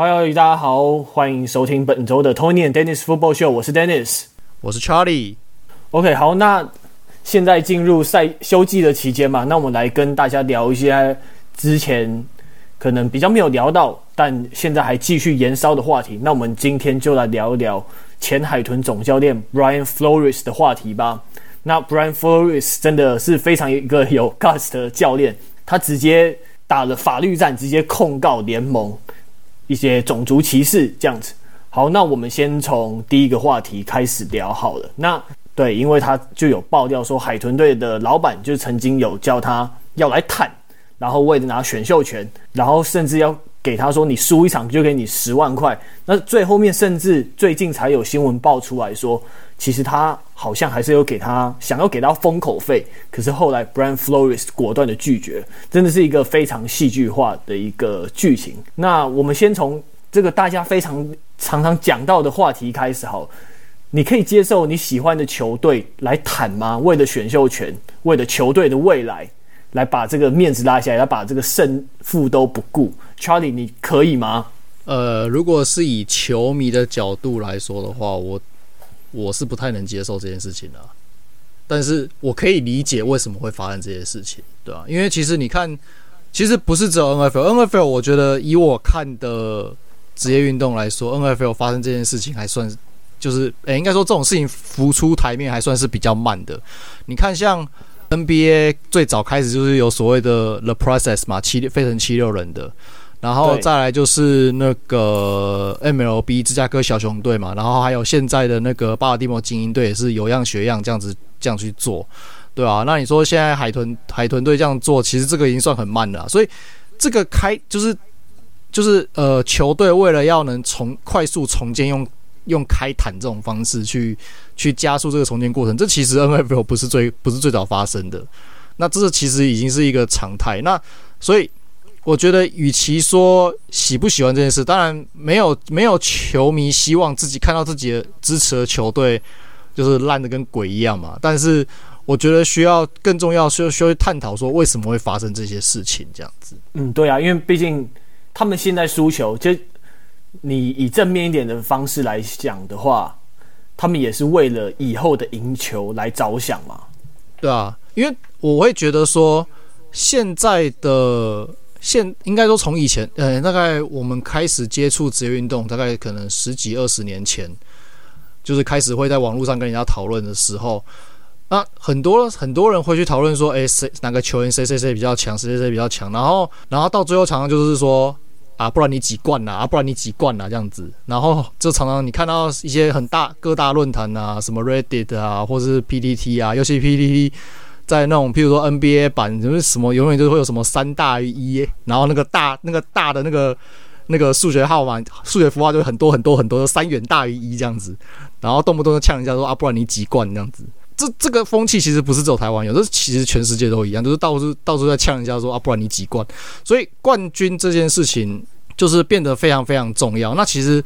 Hello，大家好，欢迎收听本周的 Tony and Dennis Football Show。我是 Dennis，我是 Charlie。OK，好，那现在进入赛休季的期间嘛，那我们来跟大家聊一些之前可能比较没有聊到，但现在还继续延烧的话题。那我们今天就来聊一聊前海豚总教练 Brian Flores 的话题吧。那 Brian Flores 真的是非常一个有 guts 的教练，他直接打了法律战，直接控告联盟。一些种族歧视这样子。好，那我们先从第一个话题开始聊好了。那对，因为他就有爆料说，海豚队的老板就曾经有叫他要来探，然后为了拿选秀权，然后甚至要给他说，你输一场就给你十万块。那最后面甚至最近才有新闻爆出来说，其实他好像还是有给他想要给他封口费，可是后来 Bran Flores 果断的拒绝，真的是一个非常戏剧化的一个剧情。那我们先从这个大家非常常常讲到的话题开始好，你可以接受你喜欢的球队来谈吗？为了选秀权，为了球队的未来，来把这个面子拉下来，来把这个胜负都不顾。Charlie，你可以吗？呃，如果是以球迷的角度来说的话，我。我是不太能接受这件事情的，但是我可以理解为什么会发生这些事情，对吧？因为其实你看，其实不是只有 NFL，NFL 我觉得以我看的职业运动来说，NFL 发生这件事情还算就是，诶，应该说这种事情浮出台面还算是比较慢的。你看，像 NBA 最早开始就是有所谓的 The Process 嘛，七飞成七六人的。然后再来就是那个 MLB 芝加哥小熊队嘛，然后还有现在的那个巴尔的摩精英队也是有样学样这样子这样去做，对啊，那你说现在海豚海豚队这样做，其实这个已经算很慢了，所以这个开就是就是呃球队为了要能重快速重建，用用开坦这种方式去去加速这个重建过程，这其实 NFL 不是最不是最早发生的，那这其实已经是一个常态，那所以。我觉得，与其说喜不喜欢这件事，当然没有没有球迷希望自己看到自己的支持的球队就是烂的跟鬼一样嘛。但是，我觉得需要更重要，需要需要去探讨说为什么会发生这些事情这样子。嗯，对啊，因为毕竟他们现在输球，就你以正面一点的方式来讲的话，他们也是为了以后的赢球来着想嘛。对啊，因为我会觉得说现在的。现应该说，从以前，呃，大概我们开始接触职业运动，大概可能十几二十年前，就是开始会在网络上跟人家讨论的时候，那很多很多人会去讨论说，诶，谁哪个球员谁谁谁比较强，谁谁谁比较强，然后然后到最后常常就是说，啊，不然你几冠呐，啊，不然你几冠呐，这样子，然后就常常你看到一些很大各大论坛啊，什么 Reddit 啊，或是 PTT 啊，尤其 PTT。在那种，譬如说 NBA 版，就是什么永远都会有什么三大于一，然后那个大那个大的那个那个数学号码、数学符号就很多很多很多，三远大于一这样子，然后动不动就呛人家说啊，不然你几冠这样子。这这个风气其实不是只有台湾有，这其实全世界都一样，就是到处到处在呛人家说啊，不然你几冠。所以冠军这件事情就是变得非常非常重要。那其实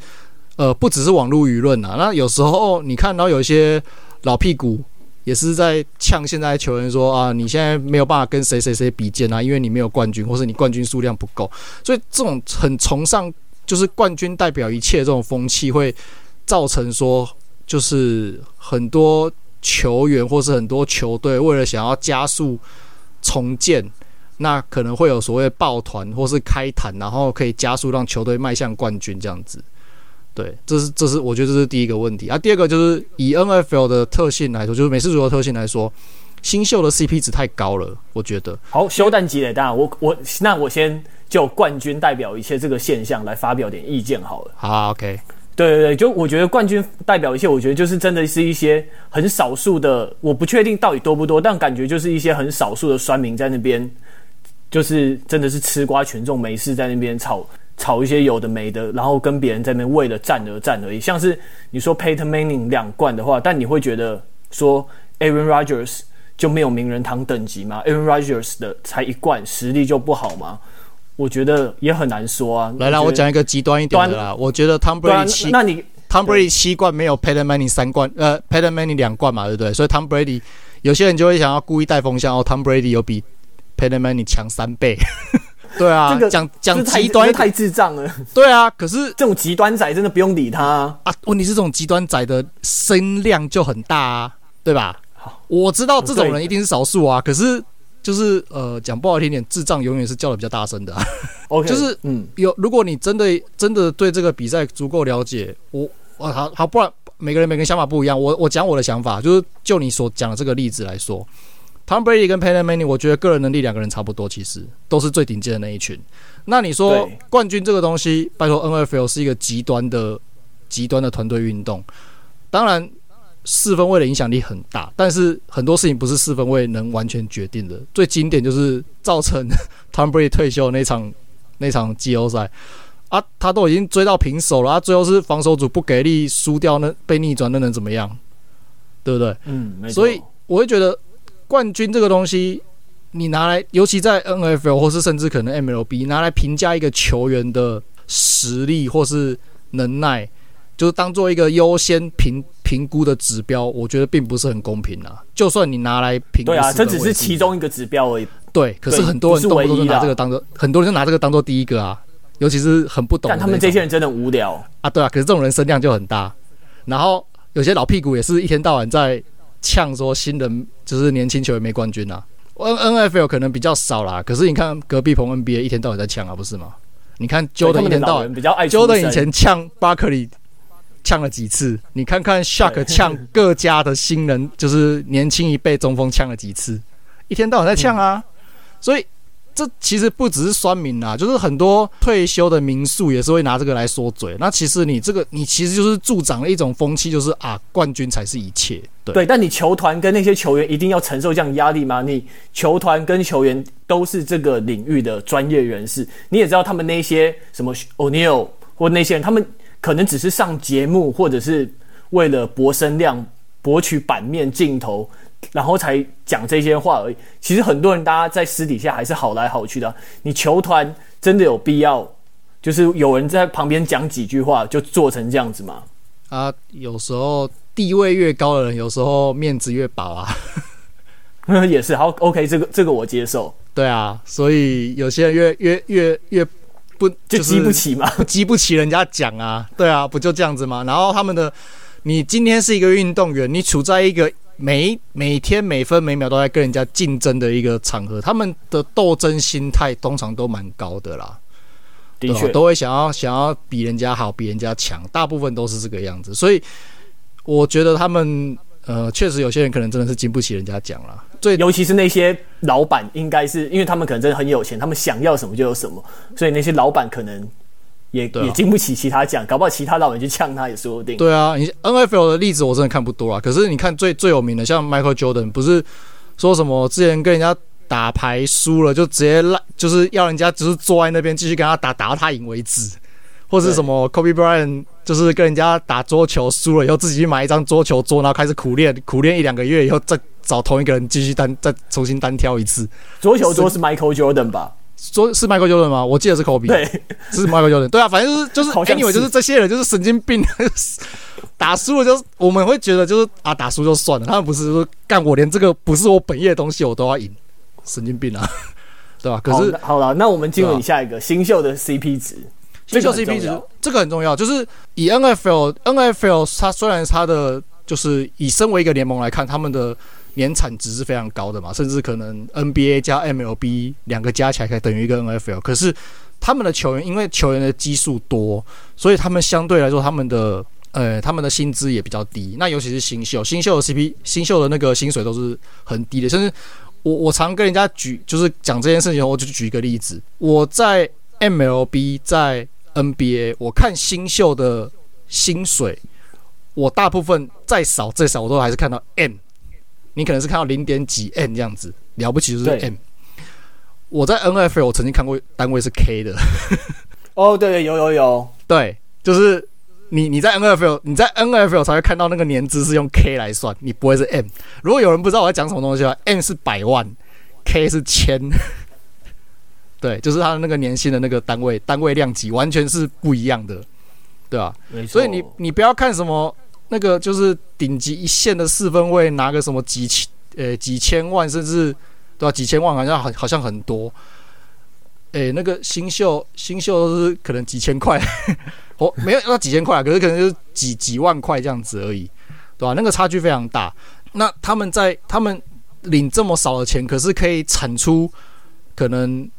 呃不只是网络舆论啊，那有时候你看到有一些老屁股。也是在呛现在球员说啊，你现在没有办法跟谁谁谁比肩啊，因为你没有冠军，或是你冠军数量不够。所以这种很崇尚就是冠军代表一切这种风气，会造成说，就是很多球员或是很多球队为了想要加速重建，那可能会有所谓抱团或是开坛，然后可以加速让球队迈向冠军这样子。对，这是这是我觉得这是第一个问题啊。第二个就是以 NFL 的特性来说，就是美式足球特性来说，新秀的 CP 值太高了。我觉得好，休战积累，当然我我那我先就冠军代表一切这个现象来发表点意见好了。好，OK，对对对，就我觉得冠军代表一切，我觉得就是真的是一些很少数的，我不确定到底多不多，但感觉就是一些很少数的酸民在那边，就是真的是吃瓜群众没事在那边吵。炒一些有的没的，然后跟别人在那边为了战而战而已。像是你说 Peyton Manning 两冠的话，但你会觉得说 Aaron Rodgers 就没有名人堂等级吗？Aaron Rodgers 的才一冠，实力就不好吗？我觉得也很难说啊。来来，我讲一个极端一点的啦。我觉得 Tom Brady 七，那你 Tom Brady 七冠没有 Peyton Manning 三冠，呃，Peyton Manning 两冠嘛，对不对？所以 Tom Brady 有些人就会想要故意带风向哦，Tom Brady 有比 Peyton Manning 强三倍。对啊，这个讲讲极端太智障了。对啊，可是这种极端仔真的不用理他啊。啊问题是这种极端仔的声量就很大啊，对吧？我知道这种人一定是少数啊，可是就是呃，讲不好听点，智障永远是叫的比较大声的、啊。OK，就是嗯，有如果你真的真的对这个比赛足够了解，我我好好不然每个人每个人想法不一样，我我讲我的想法，就是就你所讲的这个例子来说，Tom Brady 跟 Manning，我觉得个人能力两个人差不多，其实都是最顶尖的那一群。那你说冠军这个东西，拜托 NFL 是一个极端的极端的团队运动，当然。四分卫的影响力很大，但是很多事情不是四分卫能完全决定的。最经典就是造成 Tom Brady 退休那场那场季后赛啊，他都已经追到平手了，啊，最后是防守组不给力，输掉那被逆转，那能怎么样？对不对？嗯，所以我会觉得冠军这个东西，你拿来，尤其在 NFL 或是甚至可能 MLB 拿来评价一个球员的实力或是能耐。就是当做一个优先评评估的指标，我觉得并不是很公平啊。就算你拿来评，对啊，这只是其中一个指标而已。对，可是很多人动不动就拿这个当做，很多人就拿这个当做第一个啊。尤其是很不懂，但他们这些人真的无聊啊。对啊，可是这种人声量就很大。然后有些老屁股也是一天到晚在呛说新人就是年轻球员没冠军啊。N N F L 可能比较少啦，可是你看隔壁棚 N B A 一天到晚在呛啊，不是吗？你看 Jordan 一天到晚，Jordan 以前呛巴克利。呛了几次？你看看 Shaq 呛各家的新人，就是年轻一辈中锋呛了几次？一天到晚在呛啊！嗯、所以这其实不只是酸民啊，就是很多退休的民宿也是会拿这个来说嘴。那其实你这个，你其实就是助长了一种风气，就是啊，冠军才是一切。对，对，但你球团跟那些球员一定要承受这样压力吗？你球团跟球员都是这个领域的专业人士，你也知道他们那些什么 O'Neal 或那些人，他们。可能只是上节目，或者是为了博声量、博取版面镜头，然后才讲这些话而已。其实很多人，大家在私底下还是好来好去的。你球团真的有必要，就是有人在旁边讲几句话就做成这样子吗？啊，有时候地位越高的人，有时候面子越薄啊。也是好，OK，这个这个我接受。对啊，所以有些人越越越越。不就激不起嘛？激不起人家讲啊，对啊，不就这样子吗？然后他们的，你今天是一个运动员，你处在一个每每天每分每秒都在跟人家竞争的一个场合，他们的斗争心态通常都蛮高的啦。的确，都会想要想要比人家好，比人家强，大部分都是这个样子。所以我觉得他们。呃，确实有些人可能真的是经不起人家讲了，最尤其是那些老板，应该是因为他们可能真的很有钱，他们想要什么就有什么，所以那些老板可能也、啊、也经不起其他讲，搞不好其他老板去呛他也说不定。对啊，你 NFL 的例子我真的看不多啊，可是你看最最有名的，像 Michael Jordan，不是说什么之前跟人家打牌输了就直接赖，就是要人家只是坐在那边继续跟他打，打到他赢为止。或是什么 Kobe Bryant 就是跟人家打桌球输了以后，自己去买一张桌球桌，然后开始苦练，苦练一两个月以后，再找同一个人继续单再重新单挑一次。桌球桌是 Michael Jordan 吧？桌是 Michael Jordan 吗？我记得是 Kobe，对，是 Michael Jordan。对啊，反正就是就是，anyway 就是这些人就是神经病，打输了就是我们会觉得就是啊，打输就算了，他们不是说干我连这个不是我本业的东西我都要赢，神经病啊，对吧？可是好了，那我们进入你下一个新秀的 CP 值。新秀 CP 值这个很重要，就是以 NFL，NFL 它虽然它的就是以身为一个联盟来看，他们的年产值是非常高的嘛，甚至可能 NBA 加 MLB 两个加起来可以等于一个 NFL。可是他们的球员因为球员的基数多，所以他们相对来说他们的呃他们的薪资也比较低。那尤其是新秀，新秀的 CP，新秀的那个薪水都是很低的。甚至我我常跟人家举，就是讲这件事情，我就举一个例子，我在 MLB 在 NBA，我看新秀的薪水，我大部分再少再少，我都还是看到 M。你可能是看到零点几 M 这样子，了不起就是 M。我在 NFL 我曾经看过单位是 K 的。哦，对对，有有有，对，就是你你在 NFL 你在 NFL 才会看到那个年资是用 K 来算，你不会是 M。如果有人不知道我在讲什么东西的话，M 是百万，K 是千。对，就是他的那个年薪的那个单位，单位量级完全是不一样的，对吧？所以你你不要看什么那个就是顶级一线的四分位拿个什么几千呃几千万，甚至对吧？几千万好像好好像很多。诶，那个新秀新秀都是可能几千块，哦，没有要几千块，可是可能就是几几万块这样子而已，对吧、啊？那个差距非常大。那他们在他们领这么少的钱，可是可以产出可能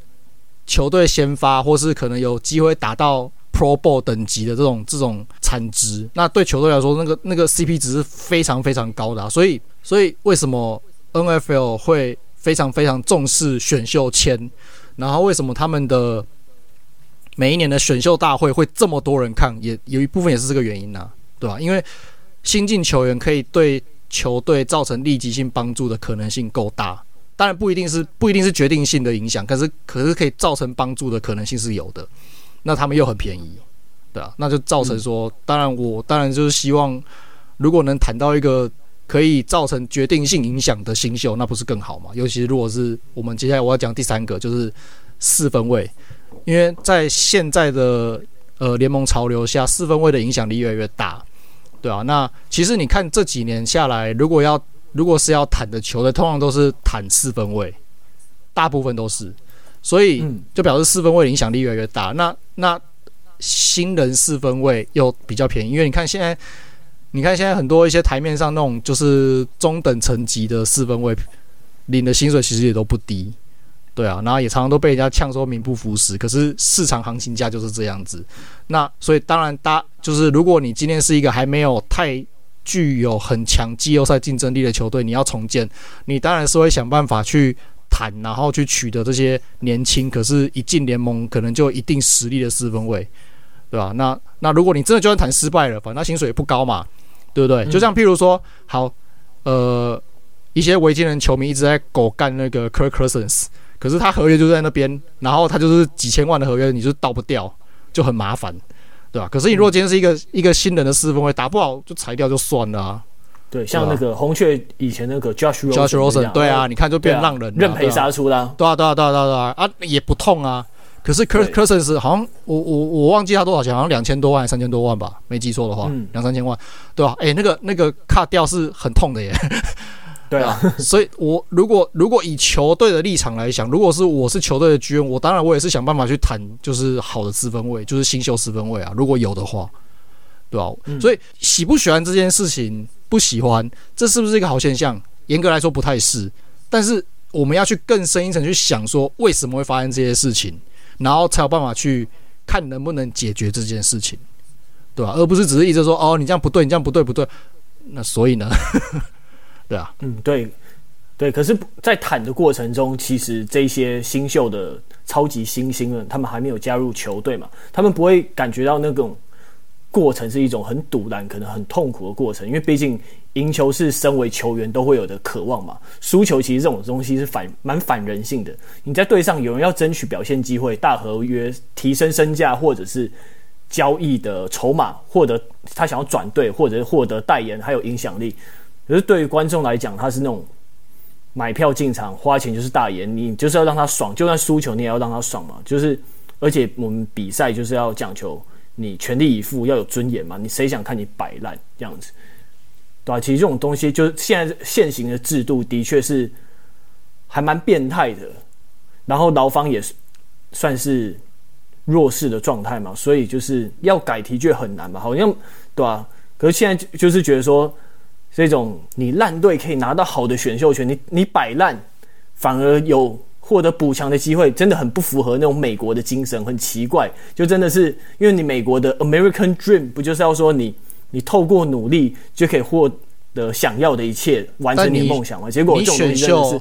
球队先发，或是可能有机会达到 Pro Bowl 等级的这种这种产值，那对球队来说，那个那个 CP 值是非常非常高的、所以所以为什么 NFL 会非常非常重视选秀签？然后为什么他们的每一年的选秀大会会这么多人看？也有一部分也是这个原因呐、对吧？因为新进球员可以对球队造成立即性帮助的可能性够大，当然不一定是不一定是决定性的影响，可是可是可以造成帮助的可能性是有的。那他们又很便宜，对啊，那就造成说，当然我当然就是希望，如果能谈到一个。可以造成决定性影响的新秀，那不是更好吗？尤其如果是我们接下来我要讲第三个，就是四分卫，因为在现在的呃联盟潮流下，四分卫的影响力越来越大，对啊。那其实你看这几年下来，如果要如果是要坦的球的，通常都是坦四分位，大部分都是，所以就表示四分位的影响力越来越大。那那新人四分位又比较便宜，因为你看现在。你看，现在很多一些台面上那种就是中等层级的四分位，领的薪水其实也都不低，对啊，然后也常常都被人家呛说名不副实。可是市场行情价就是这样子。那所以当然，大就是如果你今天是一个还没有太具有很强季后赛竞争力的球队，你要重建，你当然是会想办法去谈，然后去取得这些年轻，可是一进联盟可能就一定实力的四分卫，对吧？那那如果你真的就算谈失败了，反正他薪水也不高嘛。对不对？就像譬如说，好，呃，一些维京人球迷一直在狗干那个 Kirk Cousins，可是他合约就在那边，然后他就是几千万的合约，你就倒不掉，就很麻烦，对吧？可是你如果今天是一个一个新人的四分位，打不好就裁掉就算了啊。对，像那个红雀以前那个 Josh Rosen，对啊，你看就变浪人，认赔杀出啦。对啊，对啊，对啊，对啊，对啊，啊也不痛啊。可是 Cousins 好像我我我忘记他多少钱，好像两千多万三千多万吧，没记错的话，两三千万，对吧？诶，那个那个卡掉是很痛的耶。对啊，所以我如果如果以球队的立场来讲，如果是我是球队的 GM，我当然我也是想办法去谈，就是好的四分位，就是新秀四分位啊，如果有的话，对吧？所以喜不喜欢这件事情，不喜欢，这是不是一个好现象？严格来说不太是，但是我们要去更深一层去想，说为什么会发生这些事情。然后才有办法去看能不能解决这件事情，对吧？而不是只是一直说哦，你这样不对，你这样不对，不对。那所以呢？对啊，嗯，对，对。可是，在谈的过程中，其实这些新秀的超级新星们，他们还没有加入球队嘛，他们不会感觉到那种过程是一种很赌烂、可能很痛苦的过程，因为毕竟。赢球是身为球员都会有的渴望嘛，输球其实这种东西是反蛮反人性的。你在队上有人要争取表现机会、大合约、提升身价，或者是交易的筹码，获得他想要转队，或者是获得代言，还有影响力。可是对于观众来讲，他是那种买票进场花钱就是大爷，你就是要让他爽，就算输球你也要让他爽嘛。就是而且我们比赛就是要讲求你全力以赴，要有尊严嘛。你谁想看你摆烂这样子？对啊，其实这种东西就是现在现行的制度的确是还蛮变态的，然后劳方也是算是弱势的状态嘛，所以就是要改的确很难嘛，好像对吧、啊？可是现在就是觉得说，这种你烂队可以拿到好的选秀权，你你摆烂反而有获得补强的机会，真的很不符合那种美国的精神，很奇怪。就真的是因为你美国的 American Dream 不就是要说你？你透过努力就可以获得想要的一切，完成你的梦想吗？结果这种东西真的是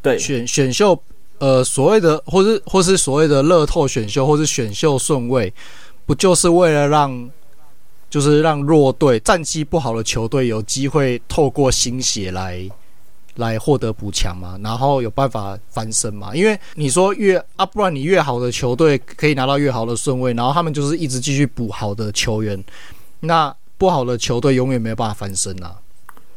对选选秀，呃，所谓的或是或是所谓的乐透选秀，或是选秀顺位，不就是为了让就是让弱队、战绩不好的球队有机会透过新血来来获得补强嘛？然后有办法翻身嘛？因为你说越啊，不然你越好的球队可以拿到越好的顺位，然后他们就是一直继续补好的球员，那。不好的球队永远没有办法翻身呐、啊。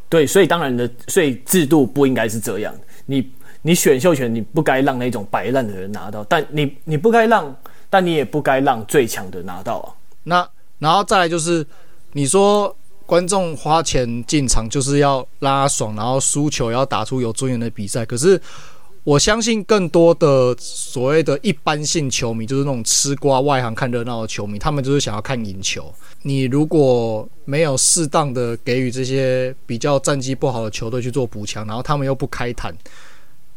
对，所以当然的，所以制度不应该是这样。你你选秀权，你不该让那种摆烂的人拿到，但你你不该让，但你也不该让最强的拿到啊。那然后再来就是，你说观众花钱进场就是要拉爽，然后输球要打出有尊严的比赛。可是我相信更多的所谓的一般性球迷，就是那种吃瓜外行看热闹的球迷，他们就是想要看赢球。你如果没有适当的给予这些比较战绩不好的球队去做补强，然后他们又不开坛，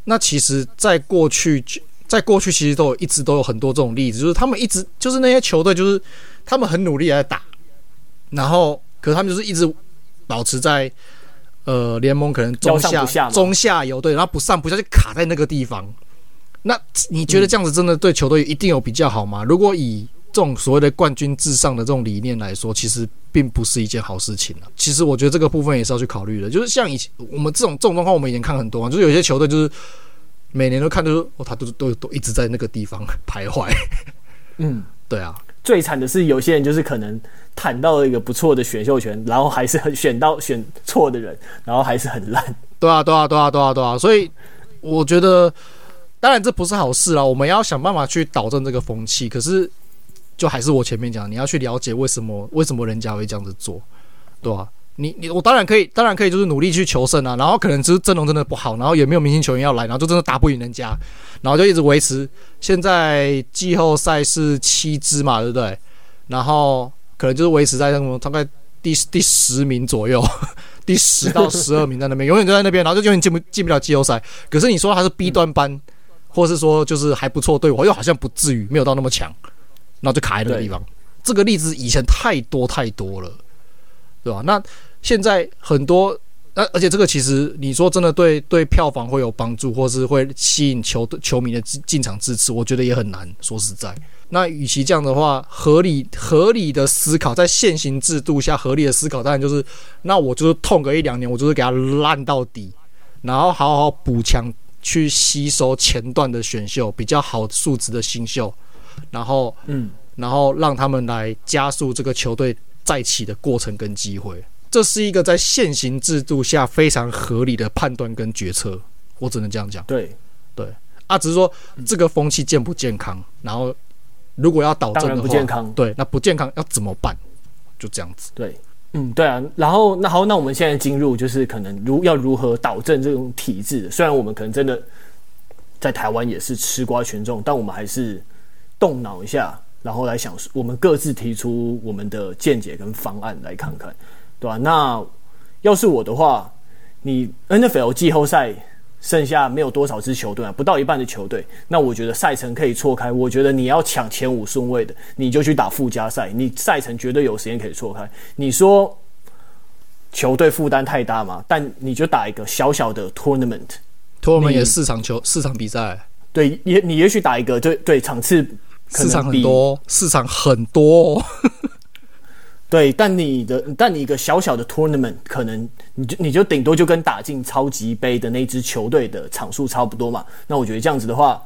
那其实，在过去，在过去其实都有一直都有很多这种例子，就是他们一直就是那些球队，就是他们很努力在打，然后可是他们就是一直保持在。呃，联盟可能中下，下中下游对，然后不上不下就卡在那个地方。那你觉得这样子真的对球队一定有比较好吗？嗯、如果以这种所谓的冠军至上的这种理念来说，其实并不是一件好事情啊。其实我觉得这个部分也是要去考虑的。就是像以前我们这种这种状况，我们以前看很多啊，就是有些球队就是每年都看就是哦，他都都都一直在那个地方徘徊。嗯，对啊。最惨的是有些人就是可能谈到了一个不错的选秀权，然后还是很选到选错的人，然后还是很烂。对啊，对啊，对啊，对啊，对啊。所以我觉得，当然这不是好事啦。我们要想办法去导正这个风气。可是，就还是我前面讲，你要去了解为什么为什么人家会这样子做，对吧？你你我当然可以，当然可以，就是努力去求胜啊。然后可能就是阵容真的不好，然后也没有明星球员要来，然后就真的打不赢人家。然后就一直维持，现在季后赛是七支嘛，对不对？然后可能就是维持在那种大概第第十名左右，第十到十二名在那边，永远都在那边，然后就永远进不进不了季后赛。可是你说他是 B 端班，嗯、或是说就是还不错队伍，又好像不至于没有到那么强，然后就卡在那个地方。这个例子以前太多太多了，对吧？那现在很多。那而且这个其实你说真的对对票房会有帮助，或是会吸引球球迷的进进场支持，我觉得也很难。说实在，那与其这样的话，合理合理的思考，在现行制度下合理的思考，当然就是那我就是痛个一两年，我就是给他烂到底，然后好好补强，去吸收前段的选秀比较好素质的新秀，然后嗯，然后让他们来加速这个球队再起的过程跟机会。这是一个在现行制度下非常合理的判断跟决策，我只能这样讲。对，对，啊，只是说这个风气健不健康，然后如果要导正的话，不健康。对，那不健康要怎么办？就这样子。对，嗯，对啊。然后，那好，那我们现在进入就是可能如要如何导正这种体制。虽然我们可能真的在台湾也是吃瓜群众，但我们还是动脑一下，然后来想，我们各自提出我们的见解跟方案来看看。对吧、啊？那要是我的话，你 NFL 季后赛剩下没有多少支球队啊，不到一半的球队，那我觉得赛程可以错开。我觉得你要抢前五顺位的，你就去打附加赛，你赛程绝对有时间可以错开。你说球队负担太大嘛？但你就打一个小小的 tournament，tournament 也四场球，四场比赛。对，也你也许打一个，对对，场次四场很多，市场很多、哦。对，但你的，但你一个小小的 tournament，可能你就你就顶多就跟打进超级杯的那支球队的场数差不多嘛。那我觉得这样子的话，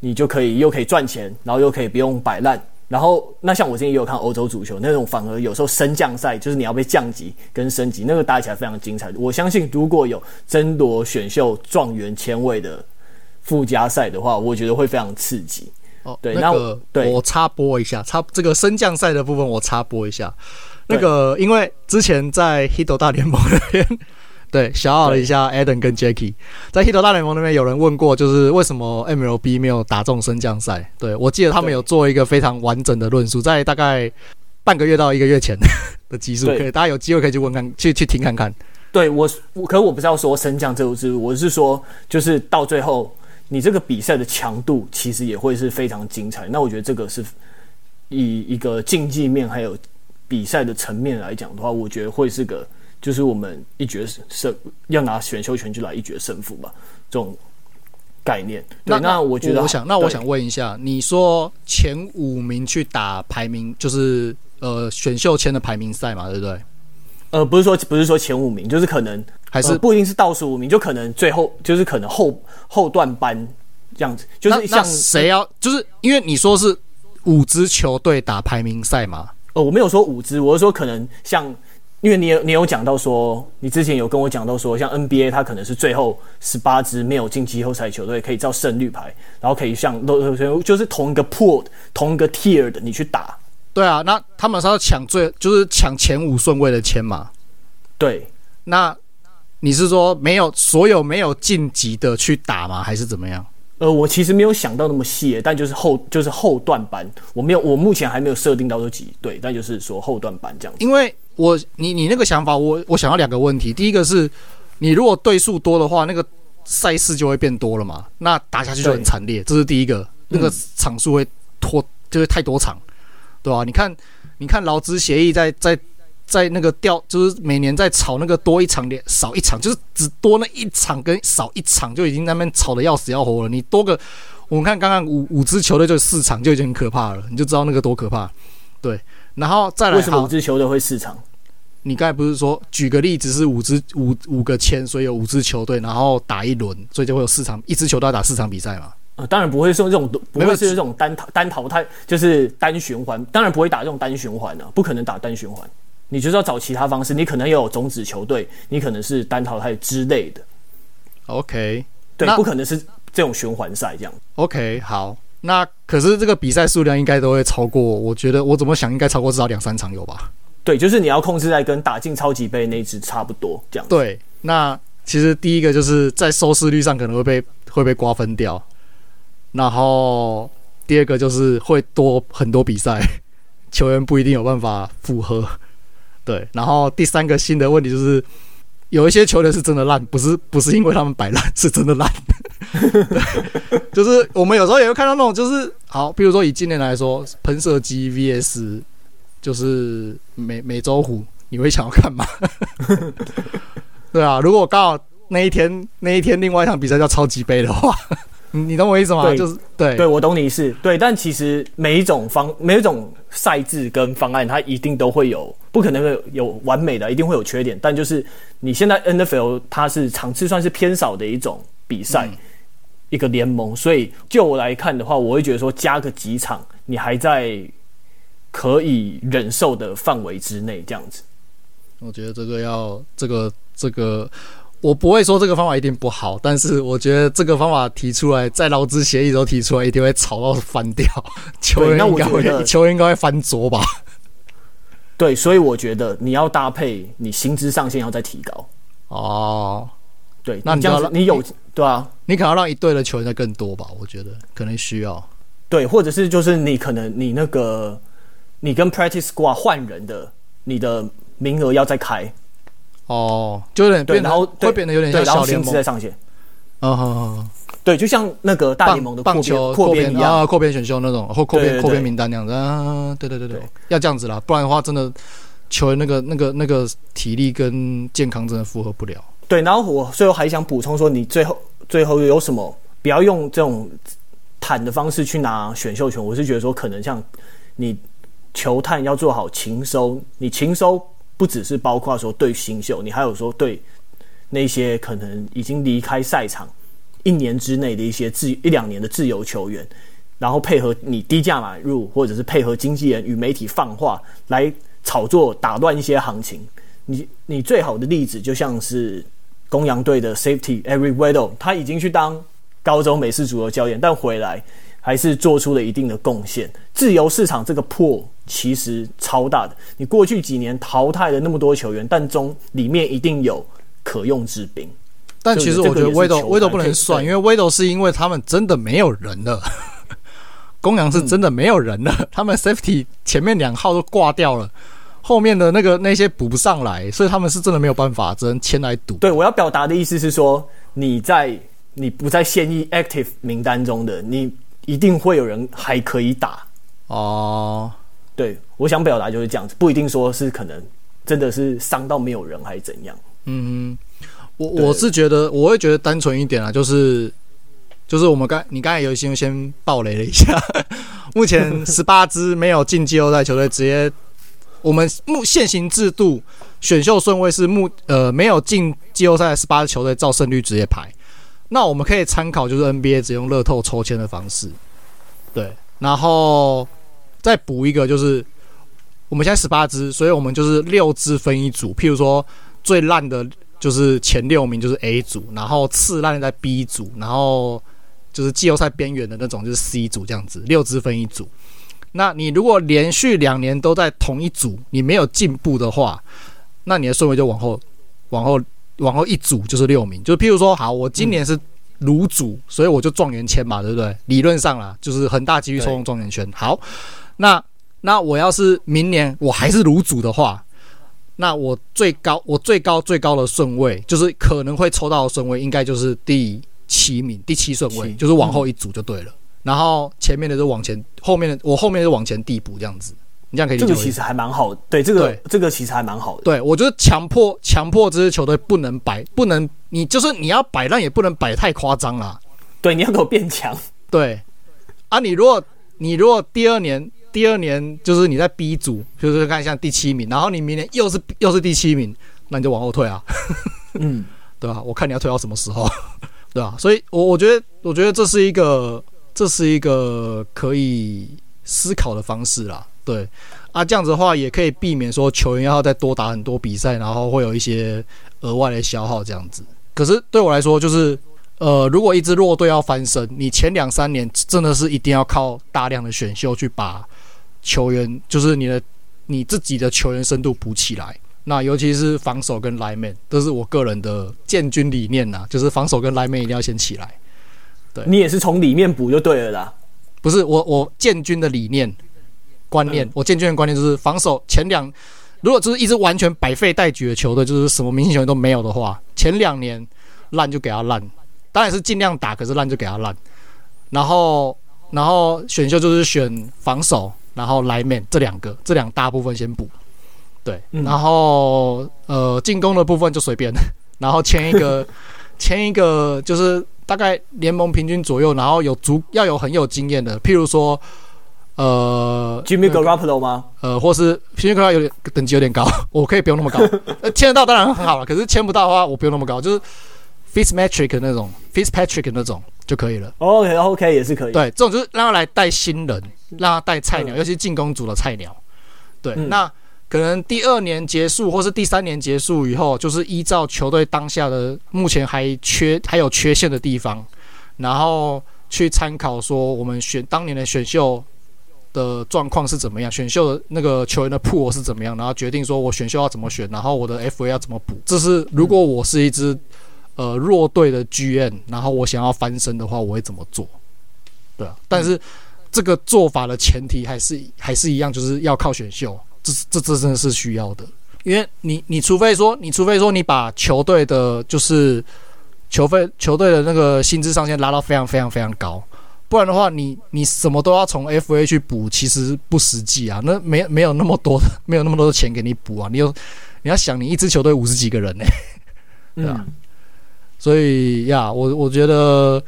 你就可以又可以赚钱，然后又可以不用摆烂。然后那像我之前也有看欧洲足球那种，反而有时候升降赛，就是你要被降级跟升级，那个打起来非常精彩。我相信如果有争夺选秀状元签位的附加赛的话，我觉得会非常刺激。哦，对，那个对我插播一下，插这个升降赛的部分我插播一下。那个因为之前在 Hito 大联盟那边，对，小奥了一下 Adam 跟 Jacky，在 Hito 大联盟那边有人问过，就是为什么 MLB 没有打中升降赛？对，我记得他们有做一个非常完整的论述，在大概半个月到一个月前 的集数，可以大家有机会可以去问看，去去听看看。对我，可是我不是要说升降这种制度，我是说就是到最后。你这个比赛的强度其实也会是非常精彩。那我觉得这个是以一个竞技面还有比赛的层面来讲的话，我觉得会是个就是我们一决胜要拿选秀权就来一决胜负吧，这种概念。对，那，那我觉得，我想，那我想问一下，你说前五名去打排名，就是呃选秀签的排名赛嘛，对不对？呃，不是说不是说前五名，就是可能。还是、呃、不一定是倒数五名，就可能最后就是可能后后段班这样子，就是像谁要，就是因为你说是五支球队打排名赛嘛？呃，我没有说五支，我是说可能像，因为你有你有讲到说，你之前有跟我讲到说，像 NBA 它可能是最后十八支没有进季后赛球队可以照胜率排，然后可以像都就是同一个 pool 同一个 tier 的你去打。对啊，那他们是要抢最就是抢前五顺位的签嘛？对，那。你是说没有所有没有晋级的去打吗？还是怎么样？呃，我其实没有想到那么细，但就是后就是后段班，我没有，我目前还没有设定到这几对，但就是说后段班这样子。因为我你你那个想法，我我想要两个问题，第一个是，你如果对数多的话，那个赛事就会变多了嘛，那打下去就很惨烈，这是第一个，那个场数会拖，就是太多场，对吧、啊？你看，你看劳资协议在在。在那个掉，就是每年在吵那个多一场连少一场，就是只多那一场跟少一场就已经在那边吵得要死要活了。你多个，我们看刚刚五五支球队就四场就已经很可怕了，你就知道那个多可怕。对，然后再来，为什么五支球队会四场？你刚才不是说举个例子是五支五五个签，所以有五支球队，然后打一轮，所以就会有四场，一支球队要打四场比赛嘛？呃，当然不会是用这种，不会是这种单淘单淘汰，就是单循环，当然不会打这种单循环啊，不可能打单循环。你就是要找其他方式，你可能有种子球队，你可能是单淘汰之类的。OK，对，不可能是这种循环赛这样。OK，好，那可是这个比赛数量应该都会超过，我觉得我怎么想应该超过至少两三场有吧？对，就是你要控制在跟打进超级杯那一支差不多这样。对，那其实第一个就是在收视率上可能会被会被瓜分掉，然后第二个就是会多很多比赛，球员不一定有办法负荷。对，然后第三个新的问题就是，有一些球员是真的烂，不是不是因为他们摆烂，是真的烂。对，就是我们有时候也会看到那种，就是好，比如说以今年来说，喷射机 VS 就是美美洲虎，你会想要看吗？对啊，如果刚好那一天那一天另外一场比赛叫超级杯的话。你懂我意思吗？对就是对对，我懂你意思。对，但其实每一种方每一种赛制跟方案，它一定都会有，不可能会有完美的，一定会有缺点。但就是你现在 NFL 它是场次算是偏少的一种比赛，嗯、一个联盟，所以就我来看的话，我会觉得说加个几场，你还在可以忍受的范围之内，这样子。我觉得这个要这个这个。我不会说这个方法一定不好，但是我觉得这个方法提出来，在劳资协议都提出来，一定会吵到翻掉。球员应该会，球员应该会翻桌吧？对，所以我觉得你要搭配，你薪资上限要再提高。哦，对，那你这样子，你有对啊，你可能要让一队的球员再更多吧？我觉得可能需要。对，或者是就是你可能你那个你跟 practice squad 换人的，你的名额要再开。哦，就有点变，然后会变得有点像小联盟在上线。嗯哼哼，对，就像那个大联盟的棒球扩编一样，扩编选秀那种，或扩编扩编名单那样子。啊，对对对对，要这样子啦，不然的话，真的球员那个那个那个体力跟健康真的负荷不了。对，然后我最后还想补充说，你最后最后有什么？不要用这种坦的方式去拿选秀权。我是觉得说，可能像你球探要做好情收，你情收。不只是包括说对新秀，你还有说对那些可能已经离开赛场一年之内的一些自一两年的自由球员，然后配合你低价买入，或者是配合经纪人与媒体放话来炒作，打乱一些行情。你你最好的例子就像是公羊队的 Safety Every Weddle，他已经去当高中美式足球教练，但回来还是做出了一定的贡献。自由市场这个破。其实超大的，你过去几年淘汰了那么多球员，但中里面一定有可用之兵。但其实我觉得 Weddle Weddle 不能算，因为 Weddle 是因为他们真的没有人了。公羊是真的没有人了，嗯、他们 Safety 前面两号都挂掉了，后面的那个那些补不上来，所以他们是真的没有办法，只能签来赌。对，我要表达的意思是说，你在你不在现役 Active 名单中的，你一定会有人还可以打。哦。对，我想表达就是这样子，不一定说是可能真的是伤到没有人还是怎样。嗯，我我是觉得我会觉得单纯一点啊，就是就是我们刚你刚才有先先爆雷了一下，目前十八支没有进季后赛球队，直接我们目现行制度选秀顺位是目呃没有进季后赛十八支球队照胜率直接排，那我们可以参考就是 NBA 只用乐透抽签的方式，对，然后。再补一个，就是我们现在十八支，所以我们就是六支分一组。譬如说，最烂的就是前六名就是 A 组，然后次烂在 B 组，然后就是季后赛边缘的那种就是 C 组这样子，六支分一组。那你如果连续两年都在同一组，你没有进步的话，那你的顺位就往后往后往后一组就是六名，就是譬如说，好，我今年是卤组，嗯、所以我就状元签嘛，对不对？理论上啦，就是很大几率抽中状元签。好，那那我要是明年我还是卤组的话，那我最高我最高最高的顺位，就是可能会抽到的顺位，应该就是第七名，第七顺位，就是往后一组就对了。嗯、然后前面的就往前，后面的我后面就往前递补这样子。你这样可以理解。这个其实还蛮好的，对这个对这个其实还蛮好的。对，我觉得强迫强迫这支球队不能摆，不能你就是你要摆烂也不能摆太夸张啦。对，你要给我变强。对，啊，你如果你如果第二年第二年就是你在 B 组，就是看像第七名，然后你明年又是又是第七名，那你就往后退啊。嗯，对吧？我看你要退到什么时候，对吧？所以我我觉得我觉得这是一个这是一个可以思考的方式啦。对啊，这样子的话也可以避免说球员要再多打很多比赛，然后会有一些额外的消耗这样子。可是对我来说，就是呃，如果一支弱队要翻身，你前两三年真的是一定要靠大量的选秀去把球员，就是你的你自己的球员深度补起来。那尤其是防守跟 lineman，这是我个人的建军理念呐，就是防守跟 lineman 一定要先起来。对，你也是从里面补就对了啦。不是我我建军的理念。观念，嗯、我建军的观念就是防守前两，如果就是一支完全百废待举的球队，就是什么明星球员都没有的话，前两年烂就给他烂，当然是尽量打，可是烂就给他烂。然后，然后选秀就是选防守，然后 lineman 这两个，这两大部分先补。对，嗯、然后呃进攻的部分就随便，然后签一个 签一个就是大概联盟平均左右，然后有足要有很有经验的，譬如说。呃，Jimmy Garoppolo 吗？呃，或是 Jimmy Garoppolo 有点等级有点高，我可以不用那么高。呃，签得到当然很好了，可是签不到的话，我不用那么高，就是 Fitzmagic 那种，Fitzpatrick 那种就可以了。OK，OK 也是可以。对，这种就是让他来带新人，让他带菜鸟，尤其进攻组的菜鸟。对，嗯、那可能第二年结束或是第三年结束以后，就是依照球队当下的目前还缺还有缺陷的地方，然后去参考说我们选当年的选秀。的状况是怎么样？选秀的那个球员的 pool 是怎么样？然后决定说我选秀要怎么选，然后我的 FA 要怎么补。这是如果我是一支呃弱队的 GM，然后我想要翻身的话，我会怎么做？对啊，但是这个做法的前提还是还是一样，就是要靠选秀。这这这真的是需要的，因为你你除非说你除非说你把球队的就是球费球队的那个薪资上限拉到非常非常非常高。不然的话，你你什么都要从 FA 去补，其实不实际啊。那没没有那么多的，没有那么多的钱给你补啊。你有你要想，你一支球队五十几个人呢、欸，对吧？嗯、所以呀，我我觉得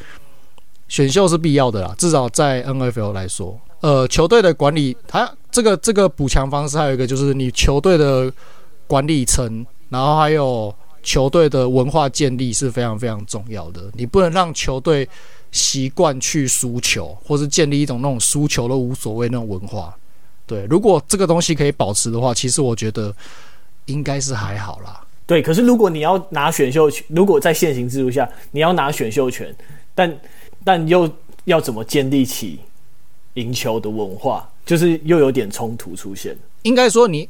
选秀是必要的啦，至少在 NFL 来说，呃，球队的管理，它这个这个补强方式还有一个就是你球队的管理层，然后还有球队的文化建立是非常非常重要的。你不能让球队。习惯去输球，或是建立一种那种输球都无所谓那种文化。对，如果这个东西可以保持的话，其实我觉得应该是还好啦。对，可是如果你要拿选秀权，如果在现行制度下你要拿选秀权，但但又要怎么建立起赢球的文化，就是又有点冲突出现。应该说，你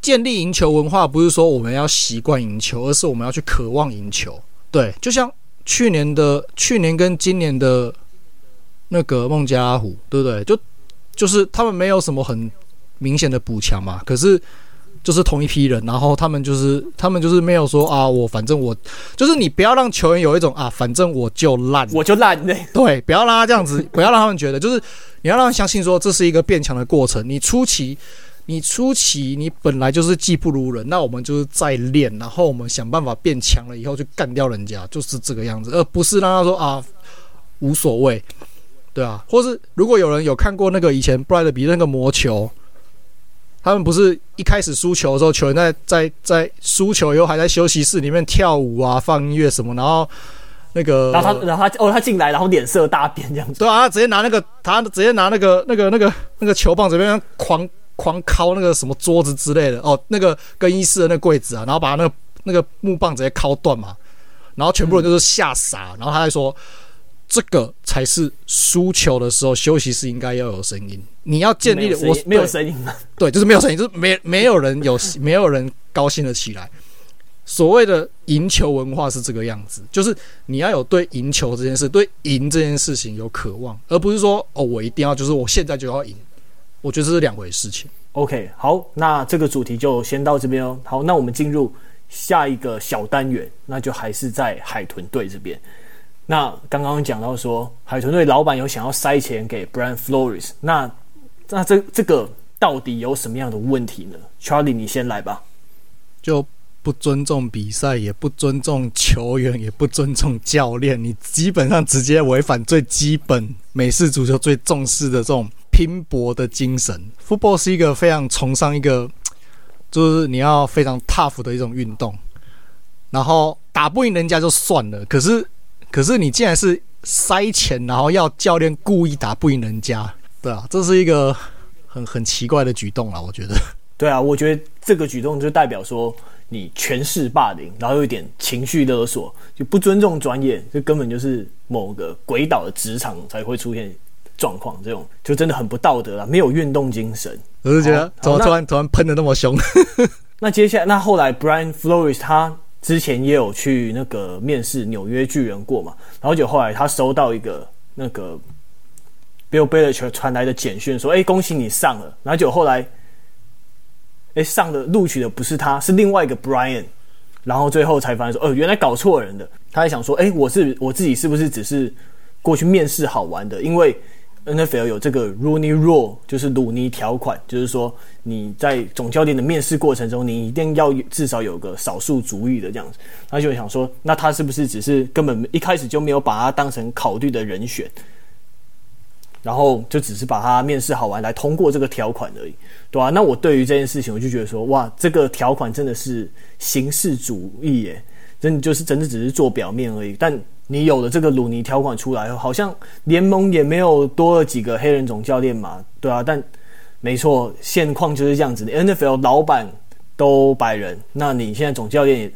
建立赢球文化，不是说我们要习惯赢球，而是我们要去渴望赢球。对，就像。去年的去年跟今年的那个孟加拉虎，对不对？就就是他们没有什么很明显的补强嘛，可是就是同一批人，然后他们就是他们就是没有说啊，我反正我就是你不要让球员有一种啊，反正我就烂，我就烂嘞。对，不要让他这样子，不要让他们觉得，就是你要让他相信说这是一个变强的过程。你初期。你初期你本来就是技不如人，那我们就是在练，然后我们想办法变强了以后去干掉人家，就是这个样子，而不是让他说啊无所谓，对啊，或是如果有人有看过那个以前布莱德比那个魔球，他们不是一开始输球的时候，球员在在在输球以后还在休息室里面跳舞啊，放音乐什么，然后那个，然后他然后他哦他进来，然后脸色大变这样子，对啊，他直接拿那个他直接拿那个那个那个那个球棒这边狂。狂敲那个什么桌子之类的哦，那个更衣室的那个柜子啊，然后把那个那个木棒直接敲断嘛，然后全部人都是吓傻，嗯、然后他还说这个才是输球的时候休息室应该要有声音，你要建立的我没有声音，对，就是没有声音，就是没没有人有没有人高兴了起来，所谓的赢球文化是这个样子，就是你要有对赢球这件事、对赢这件事情有渴望，而不是说哦，我一定要就是我现在就要赢。我觉得这是两回事情。OK，好，那这个主题就先到这边哦。好，那我们进入下一个小单元，那就还是在海豚队这边。那刚刚讲到说，海豚队老板有想要塞钱给 Brian Flores，那那这这个到底有什么样的问题呢？Charlie，你先来吧。就。不尊重比赛，也不尊重球员，也不尊重教练，你基本上直接违反最基本美式足球最重视的这种拼搏的精神。Football 是一个非常崇尚一个，就是你要非常 tough 的一种运动。然后打不赢人家就算了，可是可是你竟然是塞钱，然后要教练故意打不赢人家，对啊，这是一个很很奇怪的举动啊，我觉得。对啊，我觉得这个举动就代表说。你权势霸凌，然后有一点情绪勒索，就不尊重专业，这根本就是某个鬼岛的职场才会出现状况，这种就真的很不道德了，没有运动精神。我是觉得怎么突然突然喷的那么凶？那接下来，那后来 Brian Flores 他之前也有去那个面试纽约巨人过嘛，然后就后来他收到一个那个 Bill Belichick 传来的简讯，说：“哎，恭喜你上了。”然后就后来。哎，上的录取的不是他，是另外一个 Brian，然后最后才发现说，哦，原来搞错人的。他还想说，哎，我是我自己是不是只是过去面试好玩的？因为 NFL 有这个 Rooney Rule，就是鲁尼条款，就是说你在总教练的面试过程中，你一定要至少有个少数族裔的这样子。他就想说，那他是不是只是根本一开始就没有把他当成考虑的人选？然后就只是把他面试好玩来通过这个条款而已，对吧、啊？那我对于这件事情，我就觉得说，哇，这个条款真的是形式主义耶，真的就是真的只是做表面而已。但你有了这个鲁尼条款出来后，好像联盟也没有多了几个黑人总教练嘛，对啊。但没错，现况就是这样子的。NFL 老板都白人，那你现在总教练。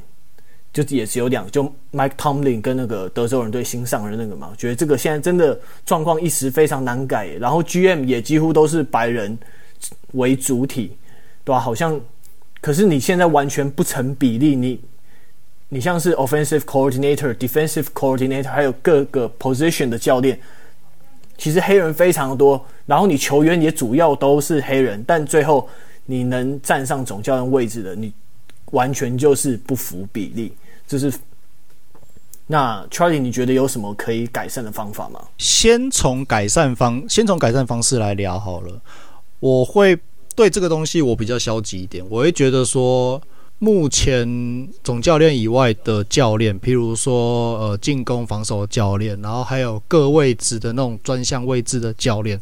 就也只有两，就 Mike Tomlin 跟那个德州人队新上任那个嘛，我觉得这个现在真的状况一时非常难改。然后 GM 也几乎都是白人为主体，对吧？好像，可是你现在完全不成比例。你你像是 Offensive Coordinator、Defensive Coordinator，还有各个 Position 的教练，其实黑人非常多。然后你球员也主要都是黑人，但最后你能站上总教练位置的，你完全就是不符比例。就是，那 Charlie，你觉得有什么可以改善的方法吗？先从改善方，先从改善方式来聊好了。我会对这个东西我比较消极一点，我会觉得说，目前总教练以外的教练，譬如说呃进攻、防守教练，然后还有各位置的那种专项位置的教练，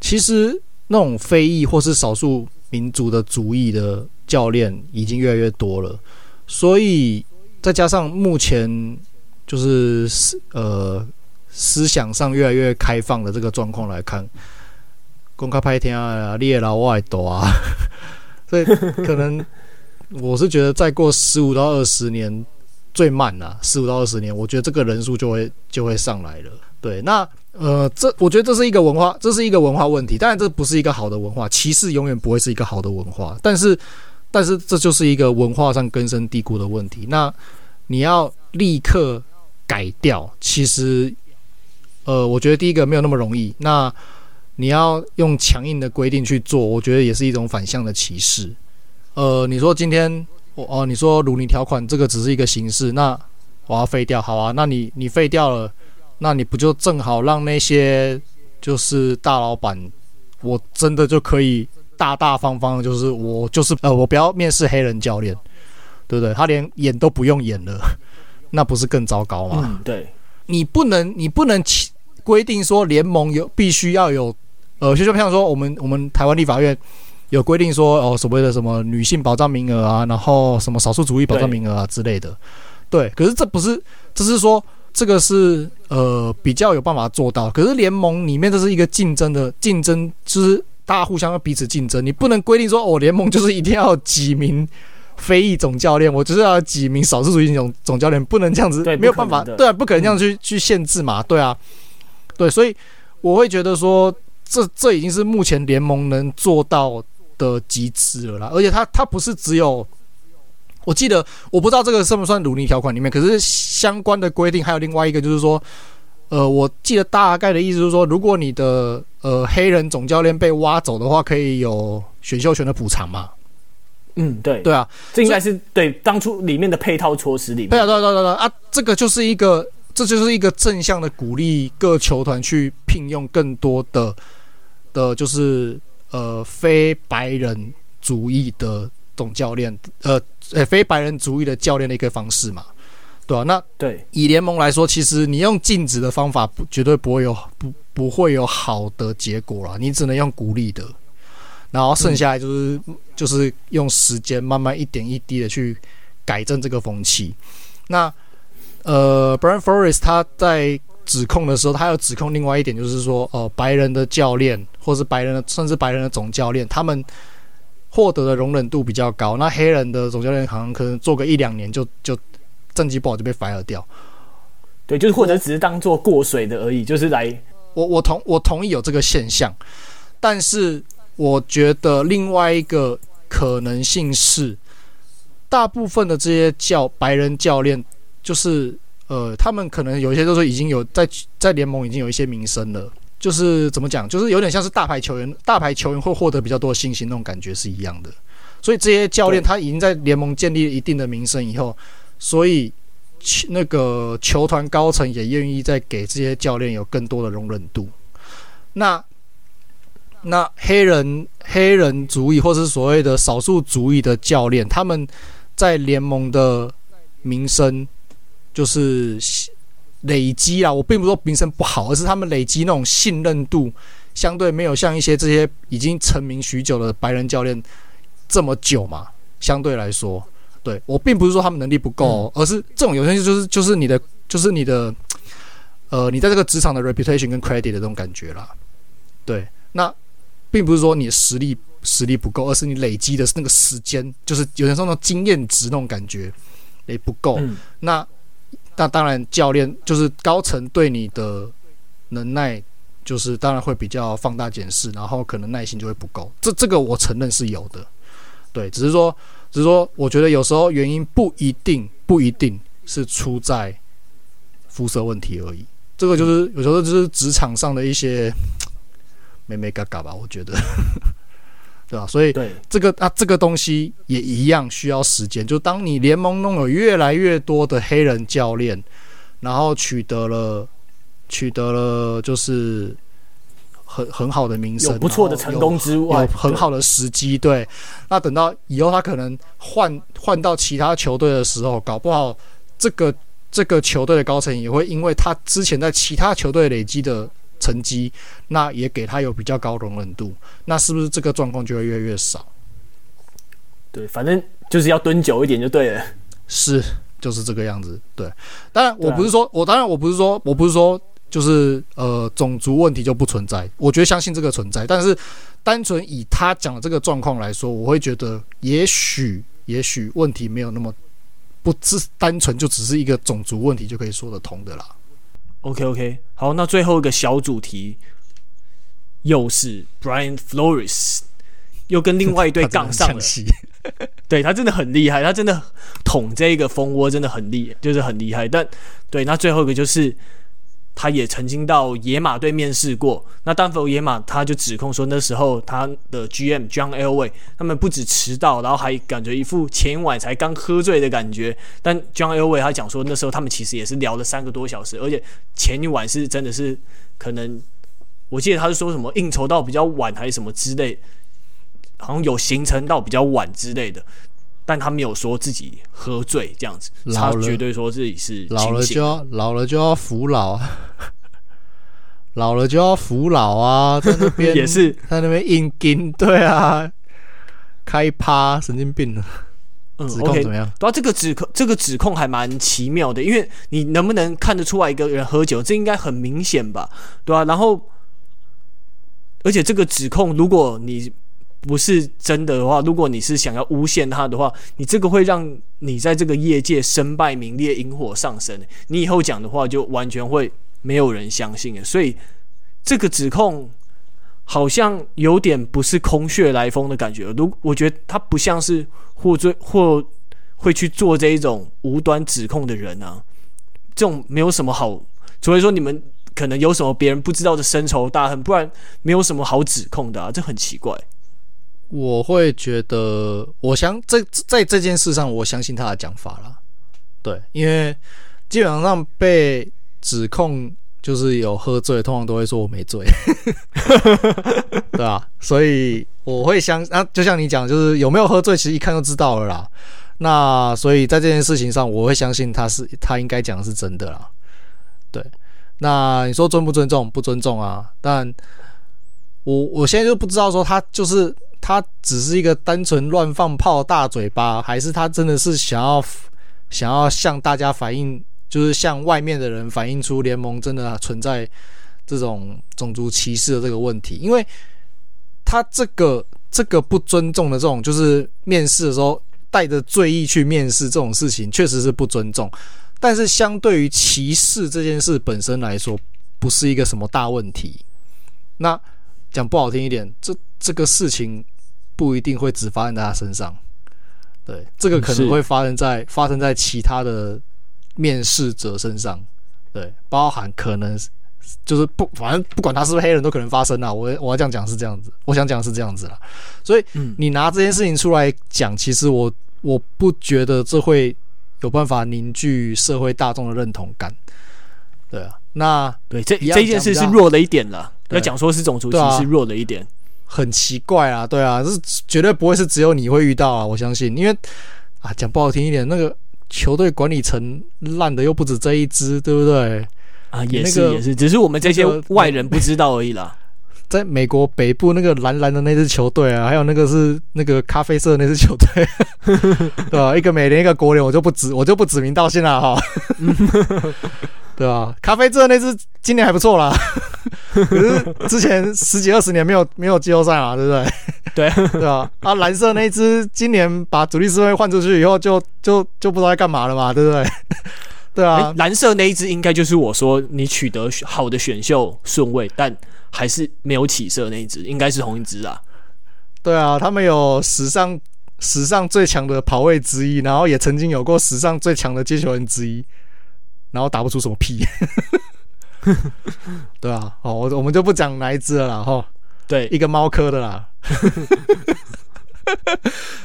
其实那种非裔或是少数民族的族裔的教练已经越来越多了，所以。再加上目前就是思呃思想上越来越开放的这个状况来看，公开拍天啊，猎老外多啊，所以可能我是觉得再过十五到二十年最慢啊，十五到二十年，我觉得这个人数就会就会上来了。对，那呃，这我觉得这是一个文化，这是一个文化问题。当然，这不是一个好的文化，歧视永远不会是一个好的文化，但是。但是这就是一个文化上根深蒂固的问题。那你要立刻改掉，其实，呃，我觉得第一个没有那么容易。那你要用强硬的规定去做，我觉得也是一种反向的歧视。呃，你说今天我哦，你说鲁尼条款这个只是一个形式，那我要废掉，好啊？那你你废掉了，那你不就正好让那些就是大老板，我真的就可以。大大方方，就是我就是呃，我不要面试黑人教练，对不对？他连演都不用演了，那不是更糟糕吗？嗯，对，你不能你不能规定说联盟有必须要有呃，就就像说我们我们台湾立法院有规定说哦，所谓的什么女性保障名额啊，然后什么少数族裔保障名额啊之类的，对。可是这不是，这是说这个是呃比较有办法做到。可是联盟里面这是一个竞争的竞争，就是。大家互相要彼此竞争，你不能规定说，哦、联盟就是一定要几名非裔总教练，我就是要几名少数族裔总总教练，不能这样子，没有办法，对啊，不可能这样去、嗯、去限制嘛，对啊，对，所以我会觉得说，这这已经是目前联盟能做到的极致了啦，而且它它不是只有我记得我不知道这个算不算鲁尼条款里面，可是相关的规定还有另外一个，就是说，呃，我记得大概的意思就是说，如果你的呃黑人总教练被挖走的话，可以有选秀权的补偿嘛。嗯，对，对啊，这应该是对当初里面的配套措施里面。对啊，对啊，对啊，对啊，啊，这个就是一个，这就是一个正向的鼓励各球团去聘用更多的的，就是呃非白人主义的总教练，呃，呃非白人主义的教练的一个方式嘛，对啊，那对以联盟来说，其实你用禁止的方法不绝对不会有不不会有好的结果啦，你只能用鼓励的。然后剩下来就是、嗯、就是用时间慢慢一点一滴的去改正这个风气。那呃，Brian Flores 他在指控的时候，他有指控另外一点，就是说，哦、呃，白人的教练或是白人的甚至白人的总教练，他们获得的容忍度比较高。那黑人的总教练好像可能做个一两年就就战绩不好就被 fire 掉。对，就是或者只是当做过水的而已，就是来我我同我同意有这个现象，但是。我觉得另外一个可能性是，大部分的这些教白人教练，就是呃，他们可能有一些都是已经有在在联盟已经有一些名声了，就是怎么讲，就是有点像是大牌球员，大牌球员会获得比较多的信心那种感觉是一样的。所以这些教练他已经在联盟建立了一定的名声以后，所以那个球团高层也愿意再给这些教练有更多的容忍度。那。那黑人黑人主义，或是所谓的少数主义的教练，他们在联盟的名声就是累积啊。我并不是说名声不好，而是他们累积那种信任度，相对没有像一些这些已经成名许久的白人教练这么久嘛。相对来说，对，我并不是说他们能力不够，而是这种有些就是就是你的就是你的呃，你在这个职场的 reputation 跟 credit 的这种感觉啦。对，那。并不是说你的实力实力不够，而是你累积的那个时间，就是有点像那种经验值那种感觉也不够。嗯、那那当然，教练就是高层对你的能耐，就是当然会比较放大检视，然后可能耐心就会不够。这这个我承认是有的，对，只是说只是说，我觉得有时候原因不一定不一定是出在肤色问题而已。这个就是有时候就是职场上的一些。美美嘎嘎吧，我觉得，对吧？所以，这个啊，这个东西也一样需要时间。就当你联盟中有越来越多的黑人教练，然后取得了取得了就是很很好的名声，不错的成功之外，有很好的时机。对，那等到以后他可能换换到其他球队的时候，搞不好这个这个球队的高层也会因为他之前在其他球队累积的。成绩，那也给他有比较高容忍度，那是不是这个状况就会越来越少？对，反正就是要蹲久一点就对了。是，就是这个样子。对，当然我不是说，我当然我不是说，我不是说，就是呃种族问题就不存在。我觉得相信这个存在，但是单纯以他讲的这个状况来说，我会觉得也许也许问题没有那么不是单纯就只是一个种族问题就可以说得通的啦。OK OK，好，那最后一个小主题又是 Brian Flores，又跟另外一队杠上了。对他真的很厉害，他真的捅这个蜂窝真的很厉害，就是很厉害。但对，那最后一个就是。他也曾经到野马队面试过，那丹佛野马他就指控说，那时候他的 GM John Elway 他们不止迟到，然后还感觉一副前一晚才刚喝醉的感觉。但 John Elway 他讲说，那时候他们其实也是聊了三个多小时，而且前一晚是真的是可能，我记得他是说什么应酬到比较晚还是什么之类，好像有行程到比较晚之类的。但他没有说自己喝醉这样子，他绝对说自己是老了就要老了就要服老啊，老了就要服老啊，在那边 也是在那边硬撑，对啊，开趴神经病了。嗯，指控怎么样？对啊，这个指控这个指控还蛮奇妙的，因为你能不能看得出来一个人喝酒，这应该很明显吧？对啊，然后而且这个指控，如果你。不是真的的话，如果你是想要诬陷他的话，你这个会让你在这个业界身败名裂、引火上身。你以后讲的话就完全会没有人相信。所以这个指控好像有点不是空穴来风的感觉。如我觉得他不像是获罪或会去做这一种无端指控的人啊？这种没有什么好，除非说你们可能有什么别人不知道的深仇大恨，不然没有什么好指控的啊，这很奇怪。我会觉得，我相这在这件事上，我相信他的讲法啦。对，因为基本上被指控就是有喝醉，通常都会说我没醉，对啊，所以我会相啊，就像你讲，就是有没有喝醉，其实一看就知道了啦。那所以在这件事情上，我会相信他是他应该讲的是真的啦。对，那你说尊不尊重？不尊重啊。但我我现在就不知道说他就是他只是一个单纯乱放炮大嘴巴，还是他真的是想要想要向大家反映，就是向外面的人反映出联盟真的存在这种种族歧视的这个问题？因为他这个这个不尊重的这种，就是面试的时候。带着醉意去面试这种事情确实是不尊重，但是相对于歧视这件事本身来说，不是一个什么大问题。那讲不好听一点，这这个事情不一定会只发生在他身上，对，这个可能会发生在发生在其他的面试者身上，对，包含可能就是不，反正不管他是不是黑人都可能发生啊。我我要这样讲是这样子，我想讲是这样子啦。所以你拿这件事情出来讲，其实我。我不觉得这会有办法凝聚社会大众的认同感，对啊，那对这这件事是弱了一点了。要讲说是种族歧视弱了一点，很奇怪啊，对啊，这是绝对不会是只有你会遇到啊，我相信，因为啊，讲不好听一点，那个球队管理层烂的又不止这一支，对不对？啊，也是也是，只是我们这些外人不知道而已啦。在美国北部那个蓝蓝的那支球队啊，还有那个是那个咖啡色的那支球队，对吧？一个美联，一个国联，我就不指我就不指名道姓了哈，对啊？咖啡色那只今年还不错啦，可是之前十几二十年没有没有季后赛嘛，对不对？对 对吧？啊，蓝色那一支今年把主力四位换出去以后就，就就就不知道在干嘛了嘛，对不对？对啊，蓝色那一只应该就是我说你取得好的选秀顺位，但。还是没有起色那一只，应该是同一只啊。对啊，他们有史上史上最强的跑位之一，然后也曾经有过史上最强的接球人之一，然后打不出什么屁。对啊，哦，我我们就不讲哪一只了啦，哈。对，一个猫科的啦。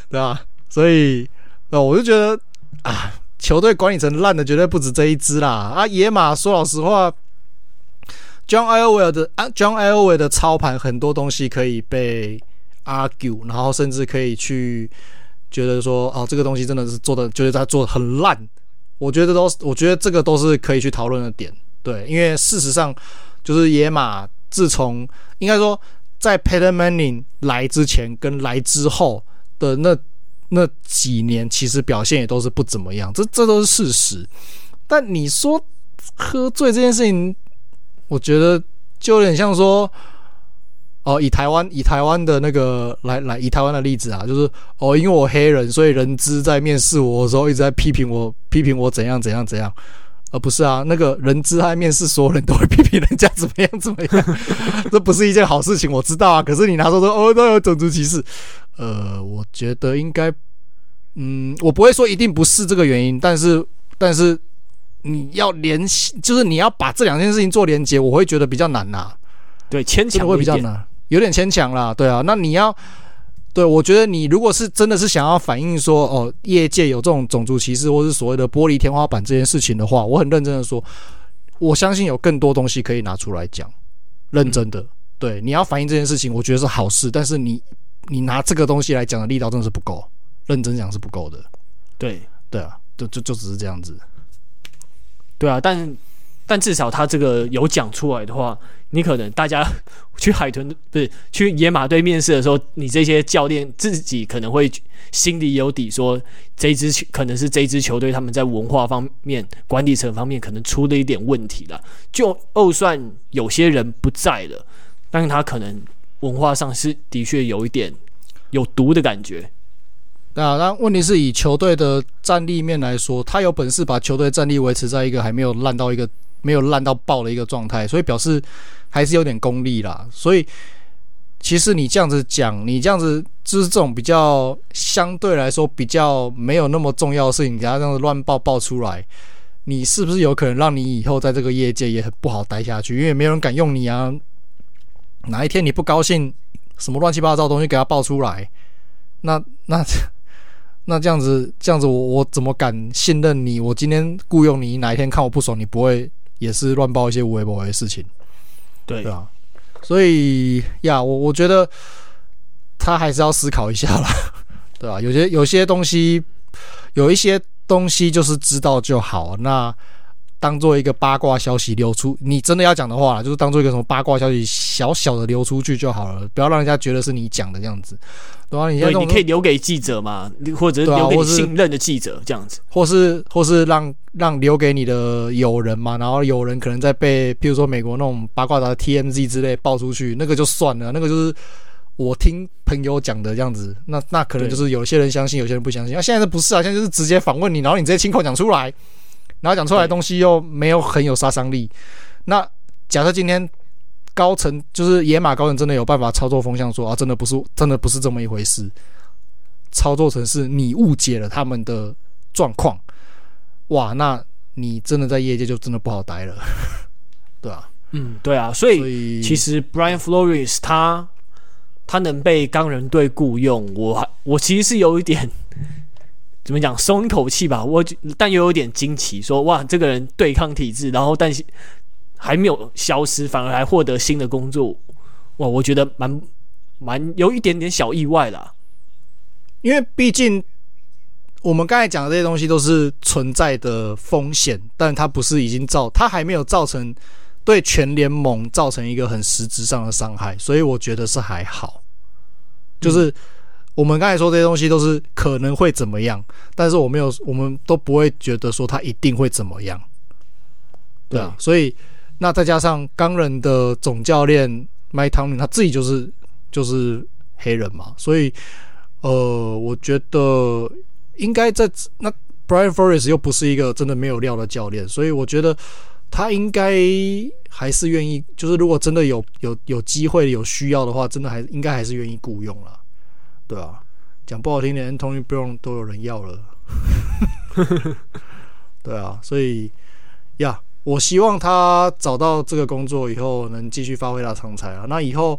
对啊，所以，那，我就觉得啊，球队管理层烂的绝对不止这一只啦。啊，野马说老实话。John Elway 的啊，John Elway 的操盘很多东西可以被 argue，然后甚至可以去觉得说，哦，这个东西真的是做的，觉得他做的很烂。我觉得都是，我觉得这个都是可以去讨论的点。对，因为事实上，就是野马自从应该说在 Peyton Manning 来之前跟来之后的那那几年，其实表现也都是不怎么样，这这都是事实。但你说喝醉这件事情，我觉得就有点像说，哦，以台湾以台湾的那个来来以台湾的例子啊，就是哦，因为我黑人，所以人资在面试我的时候一直在批评我，批评我怎样怎样怎样，而不是啊，那个人资在面试所有人都会批评人家怎么样怎么样，这不是一件好事情，我知道啊。可是你拿出说哦，都有种族歧视，呃，我觉得应该，嗯，我不会说一定不是这个原因，但是但是。你要联系，就是你要把这两件事情做连接，我会觉得比较难呐、啊。对，牵强会比较难，有点牵强啦。对啊，那你要，对我觉得你如果是真的是想要反映说，哦，业界有这种种族歧视，或是所谓的玻璃天花板这件事情的话，我很认真的说，我相信有更多东西可以拿出来讲。认真的，对，你要反映这件事情，我觉得是好事，但是你你拿这个东西来讲的力道真的是不够，认真讲是不够的。对，对啊，就就就只是这样子。对啊，但但至少他这个有讲出来的话，你可能大家去海豚不是去野马队面试的时候，你这些教练自己可能会心里有底说，这支可能是这支球队他们在文化方面、管理层方面可能出了一点问题了。就就算有些人不在了，但是他可能文化上是的确有一点有毒的感觉。那，那问题是以球队的战力面来说，他有本事把球队战力维持在一个还没有烂到一个没有烂到爆的一个状态，所以表示还是有点功力啦。所以其实你这样子讲，你这样子就是这种比较相对来说比较没有那么重要的事情，给他这样子乱报报出来，你是不是有可能让你以后在这个业界也很不好待下去？因为没有人敢用你啊！哪一天你不高兴，什么乱七八糟的东西给他报出来，那那那这样子这样子，我我怎么敢信任你？我今天雇佣你，哪一天看我不爽，你不会也是乱报一些无微不为的事情？对对啊。所以呀，我我觉得他还是要思考一下啦，对吧？有些有些东西，有一些东西就是知道就好。那当做一个八卦消息流出，你真的要讲的话，就是当做一个什么八卦消息，小小的流出去就好了，不要让人家觉得是你讲的这样子。对啊，你对，你可以留给记者嘛，或者是留给你信任的记者这样子，或是或是让让留给你的友人嘛，然后友人可能在被，譬如说美国那种八卦杂志 TMZ 之类爆出去，那个就算了，那个就是我听朋友讲的这样子，那那可能就是有些人相信，有些人不相信。那、啊、现在不是啊，现在就是直接访问你，然后你直接亲口讲出来，然后讲出来的东西又没有很有杀伤力。那假设今天。高层就是野马高层，真的有办法操作风向，说啊，真的不是，真的不是这么一回事。操作成是你误解了他们的状况，哇，那你真的在业界就真的不好待了，对啊，嗯，对啊，所以，所以其实 Brian Flores 他他能被钢人队雇佣，我我其实是有一点怎么讲松一口气吧，我但又有点惊奇，说哇，这个人对抗体制，然后但是。还没有消失，反而还获得新的工作，哇！我觉得蛮蛮有一点点小意外啦。因为毕竟我们刚才讲的这些东西都是存在的风险，但它不是已经造，它还没有造成对全联盟造成一个很实质上的伤害，所以我觉得是还好。就是我们刚才说这些东西都是可能会怎么样，但是我没有，我们都不会觉得说它一定会怎么样。对啊，所以。那再加上钢人的总教练 Mike Tomlin 他自己就是就是黑人嘛，所以呃，我觉得应该在那 Brian Flores 又不是一个真的没有料的教练，所以我觉得他应该还是愿意，就是如果真的有有有机会有需要的话，真的还应该还是愿意雇佣了，对啊，讲不好听点，Antonio Brown 都有人要了，对啊，所以呀。我希望他找到这个工作以后能继续发挥他长才啊。那以后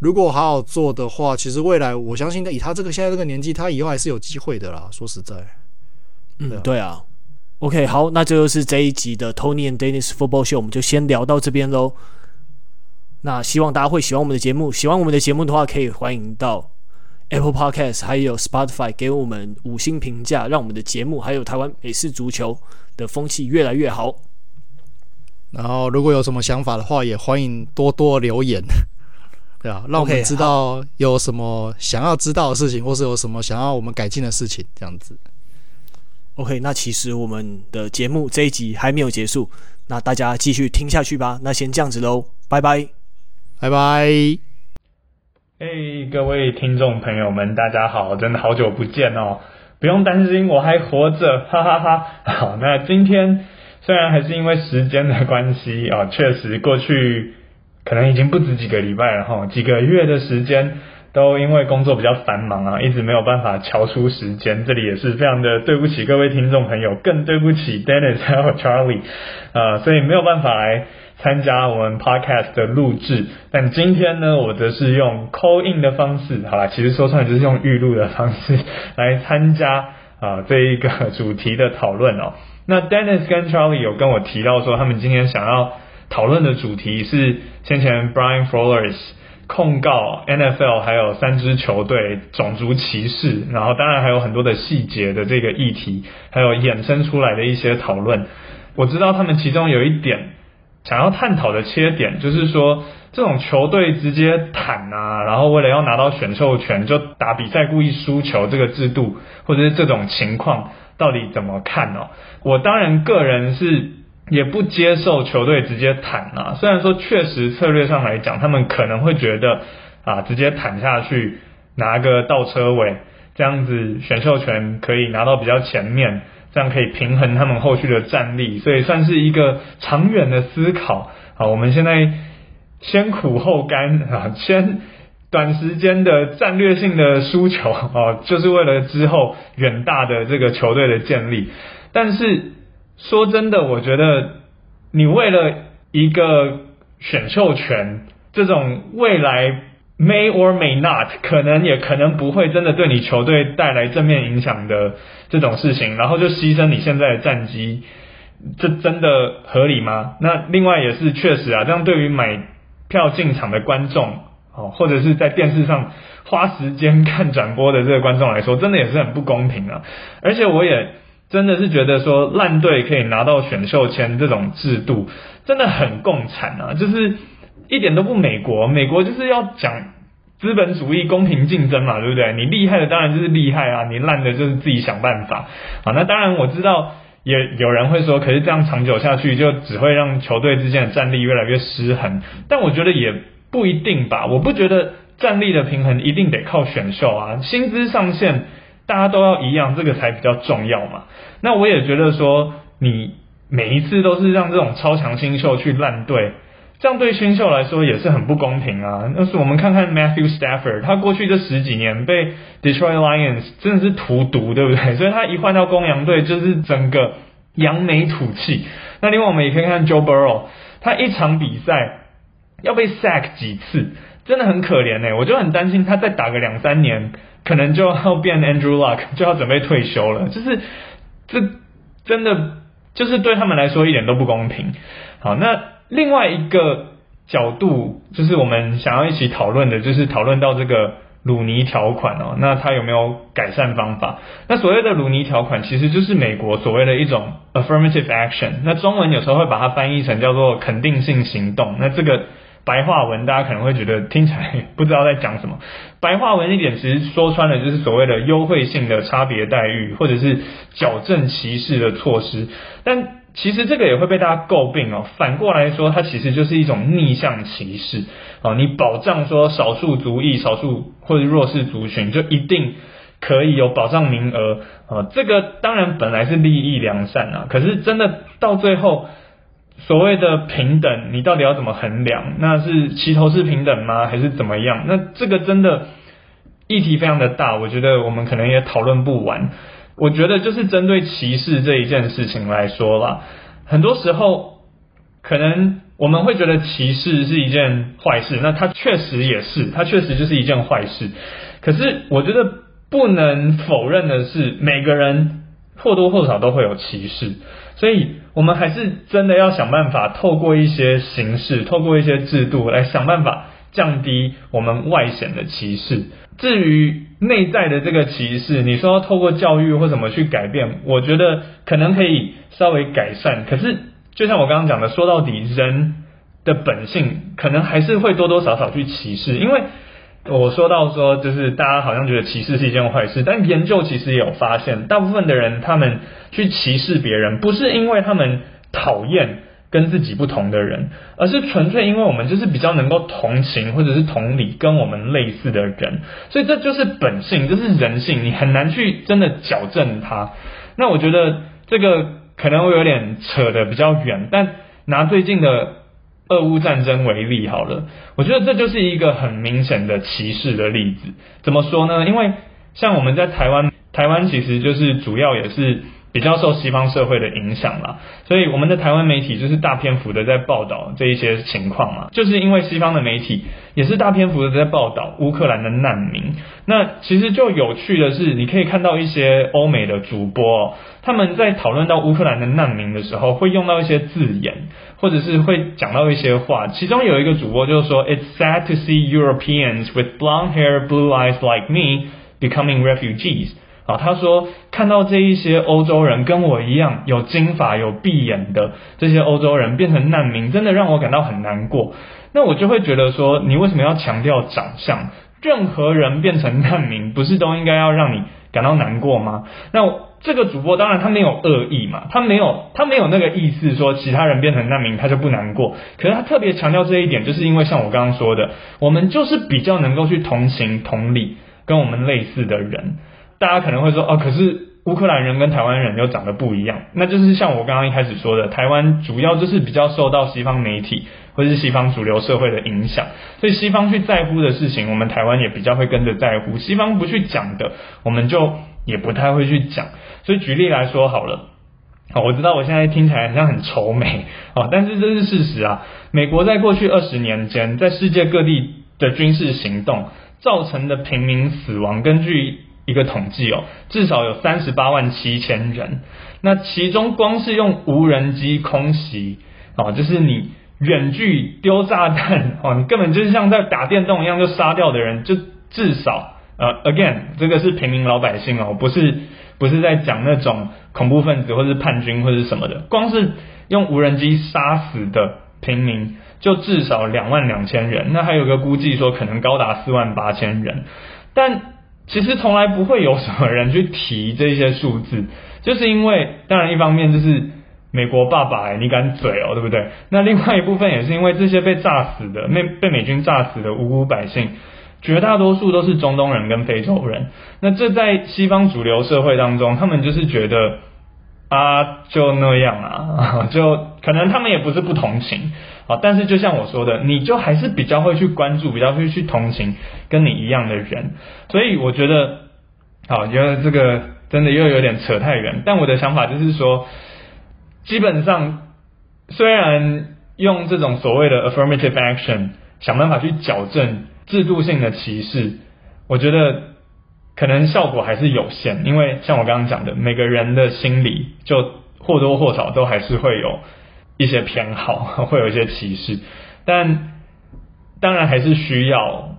如果好好做的话，其实未来我相信，以他这个现在这个年纪，他以后还是有机会的啦。说实在，嗯，对啊。OK，好，那这就是这一集的 Tony and Dennis Football Show，我们就先聊到这边喽。那希望大家会喜欢我们的节目，喜欢我们的节目的话，可以欢迎到 Apple Podcast 还有 Spotify 给我们五星评价，让我们的节目还有台湾美式足球的风气越来越好。然后，如果有什么想法的话，也欢迎多多留言，对啊，让我们知道有什么想要知道的事情，或是有什么想要我们改进的事情，这样子。OK，那其实我们的节目这一集还没有结束，那大家继续听下去吧。那先这样子喽，拜拜，拜拜。嘿各位听众朋友们，大家好，真的好久不见哦，不用担心，我还活着，哈哈哈。好，那今天。虽然还是因为时间的关系啊，确实过去可能已经不止几个礼拜了哈，几个月的时间都因为工作比较繁忙啊，一直没有办法乔出时间。这里也是非常的对不起各位听众朋友，更对不起 Dennis 还有 Charlie 啊，所以没有办法来参加我们 Podcast 的录制。但今天呢，我则是用 Call In 的方式，好啦，其实说出来就是用预录的方式来参加啊这一个主题的讨论哦。那 Dennis 跟 Charlie 有跟我提到说，他们今天想要讨论的主题是先前 Brian Flores 控告 NFL 还有三支球队种族歧视，然后当然还有很多的细节的这个议题，还有衍生出来的一些讨论。我知道他们其中有一点想要探讨的切点，就是说这种球队直接坦啊，然后为了要拿到选秀权就打比赛故意输球这个制度，或者是这种情况。到底怎么看呢？我当然个人是也不接受球队直接坦啊。虽然说确实策略上来讲，他们可能会觉得啊，直接坦下去拿个倒车尾，这样子选秀权可以拿到比较前面，这样可以平衡他们后续的战力，所以算是一个长远的思考。好，我们现在先苦后甘啊，先。短时间的战略性的输球哦，就是为了之后远大的这个球队的建立。但是说真的，我觉得你为了一个选秀权，这种未来 may or may not 可能也可能不会真的对你球队带来正面影响的这种事情，然后就牺牲你现在的战绩，这真的合理吗？那另外也是确实啊，这样对于买票进场的观众。哦，或者是在电视上花时间看转播的这个观众来说，真的也是很不公平啊！而且我也真的是觉得说，烂队可以拿到选秀签这种制度，真的很共产啊！就是一点都不美国，美国就是要讲资本主义公平竞争嘛，对不对？你厉害的当然就是厉害啊，你烂的就是自己想办法啊！那当然我知道，也有人会说，可是这样长久下去，就只会让球队之间的战力越来越失衡。但我觉得也。不一定吧，我不觉得战力的平衡一定得靠选秀啊，薪资上限大家都要一样，这个才比较重要嘛。那我也觉得说，你每一次都是让这种超强新秀去烂队，这样对新秀来说也是很不公平啊。那是我们看看 Matthew Stafford，他过去这十几年被 Detroit Lions 真的是荼毒，对不对？所以他一换到公羊队，就是整个扬眉吐气。那另外我们也可以看 Joe Burrow，他一场比赛。要被 sack 几次，真的很可怜哎！我就很担心他再打个两三年，可能就要变 Andrew Luck，就要准备退休了。就是这真的就是对他们来说一点都不公平。好，那另外一个角度就是我们想要一起讨论的，就是讨论到这个鲁尼条款哦，那它有没有改善方法？那所谓的鲁尼条款其实就是美国所谓的一种 affirmative action，那中文有时候会把它翻译成叫做肯定性行动。那这个。白话文，大家可能会觉得听起来不知道在讲什么。白话文一点，其实说穿了就是所谓的优惠性的差别待遇，或者是矫正歧视的措施。但其实这个也会被大家诟病哦。反过来说，它其实就是一种逆向歧视哦。你保障说少数族裔、少数或者弱势族群就一定可以有保障名额啊？这个当然本来是利益良善啊，可是真的到最后。所谓的平等，你到底要怎么衡量？那是齐头式平等吗？还是怎么样？那这个真的议题非常的大，我觉得我们可能也讨论不完。我觉得就是针对歧视这一件事情来说啦，很多时候可能我们会觉得歧视是一件坏事，那它确实也是，它确实就是一件坏事。可是我觉得不能否认的是，每个人或多或少都会有歧视。所以，我们还是真的要想办法，透过一些形式，透过一些制度，来想办法降低我们外显的歧视。至于内在的这个歧视，你说透过教育或怎么去改变，我觉得可能可以稍微改善。可是，就像我刚刚讲的，说到底，人的本性可能还是会多多少少去歧视，因为。我说到说，就是大家好像觉得歧视是一件坏事，但研究其实也有发现，大部分的人他们去歧视别人，不是因为他们讨厌跟自己不同的人，而是纯粹因为我们就是比较能够同情或者是同理跟我们类似的人，所以这就是本性，这是人性，你很难去真的矫正它。那我觉得这个可能会有点扯得比较远，但拿最近的。俄乌战争为例好了，我觉得这就是一个很明显的歧视的例子。怎么说呢？因为像我们在台湾，台湾其实就是主要也是比较受西方社会的影响啦，所以我们的台湾媒体就是大篇幅的在报道这一些情况嘛。就是因为西方的媒体也是大篇幅的在报道乌克兰的难民。那其实就有趣的是，你可以看到一些欧美的主播，他们在讨论到乌克兰的难民的时候，会用到一些字眼。或者是会讲到一些话，其中有一个主播就是说，It's sad to see Europeans with blonde hair, blue eyes like me becoming refugees。啊，他说看到这一些欧洲人跟我一样有金发、有碧眼的这些欧洲人变成难民，真的让我感到很难过。那我就会觉得说，你为什么要强调长相？任何人变成难民，不是都应该要让你感到难过吗？那这个主播当然他没有恶意嘛，他没有他没有那个意思说其他人变成难民他就不难过。可是他特别强调这一点，就是因为像我刚刚说的，我们就是比较能够去同情同理跟我们类似的人。大家可能会说哦，可是乌克兰人跟台湾人又长得不一样，那就是像我刚刚一开始说的，台湾主要就是比较受到西方媒体或是西方主流社会的影响，所以西方去在乎的事情，我们台湾也比较会跟着在乎；西方不去讲的，我们就也不太会去讲。所以举例来说好了，好，我知道我现在听起来好像很愁眉。啊，但是这是事实啊。美国在过去二十年间，在世界各地的军事行动造成的平民死亡，根据一个统计哦，至少有三十八万七千人。那其中光是用无人机空袭哦，就是你远距丢炸弹哦，你根本就是像在打电动一样就杀掉的人，就至少呃，again，这个是平民老百姓哦，不是不是在讲那种恐怖分子或是叛军或者什么的，光是用无人机杀死的平民就至少两万两千人。那还有个估计说可能高达四万八千人，但。其实从来不会有什么人去提这些数字，就是因为，当然一方面就是美国爸爸，你敢嘴哦，对不对？那另外一部分也是因为这些被炸死的、被被美军炸死的无辜百姓，绝大多数都是中东人跟非洲人。那这在西方主流社会当中，他们就是觉得。啊，就那样啊，就可能他们也不是不同情啊，但是就像我说的，你就还是比较会去关注，比较会去同情跟你一样的人，所以我觉得，好，觉得这个真的又有点扯太远，但我的想法就是说，基本上虽然用这种所谓的 affirmative action 想办法去矫正制度性的歧视，我觉得。可能效果还是有限，因为像我刚刚讲的，每个人的心里就或多或少都还是会有一些偏好，会有一些歧视。但当然还是需要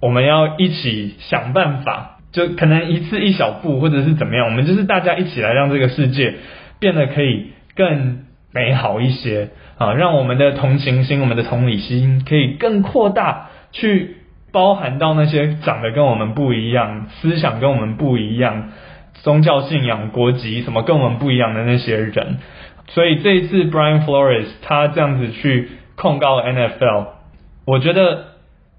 我们要一起想办法，就可能一次一小步，或者是怎么样，我们就是大家一起来让这个世界变得可以更美好一些啊，让我们的同情心、我们的同理心可以更扩大去。包含到那些长得跟我们不一样、思想跟我们不一样、宗教信仰、国籍什么跟我们不一样的那些人，所以这一次 Brian Flores 他这样子去控告 NFL，我觉得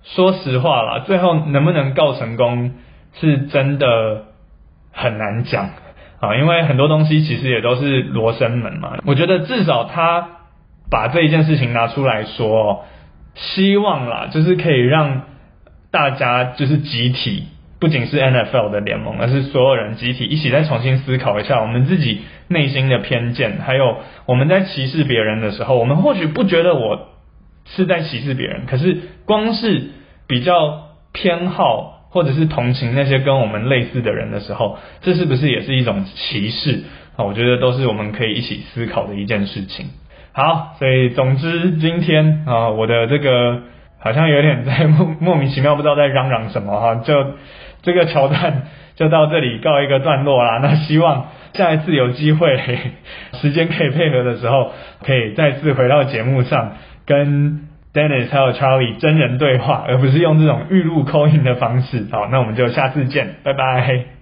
说实话啦，最后能不能告成功是真的很难讲啊，因为很多东西其实也都是罗生门嘛。我觉得至少他把这一件事情拿出来说，希望啦，就是可以让。大家就是集体，不仅是 NFL 的联盟，而是所有人集体一起再重新思考一下我们自己内心的偏见，还有我们在歧视别人的时候，我们或许不觉得我是在歧视别人，可是光是比较偏好或者是同情那些跟我们类似的人的时候，这是不是也是一种歧视啊？我觉得都是我们可以一起思考的一件事情。好，所以总之今天啊，我的这个。好像有点在莫莫名其妙，不知道在嚷嚷什么哈，就这个桥段就到这里告一个段落啦。那希望下一次有机会，时间可以配合的时候，可以再次回到节目上，跟 Dennis 还有 Charlie 真人对话，而不是用这种预录 call in 的方式。好，那我们就下次见，拜拜。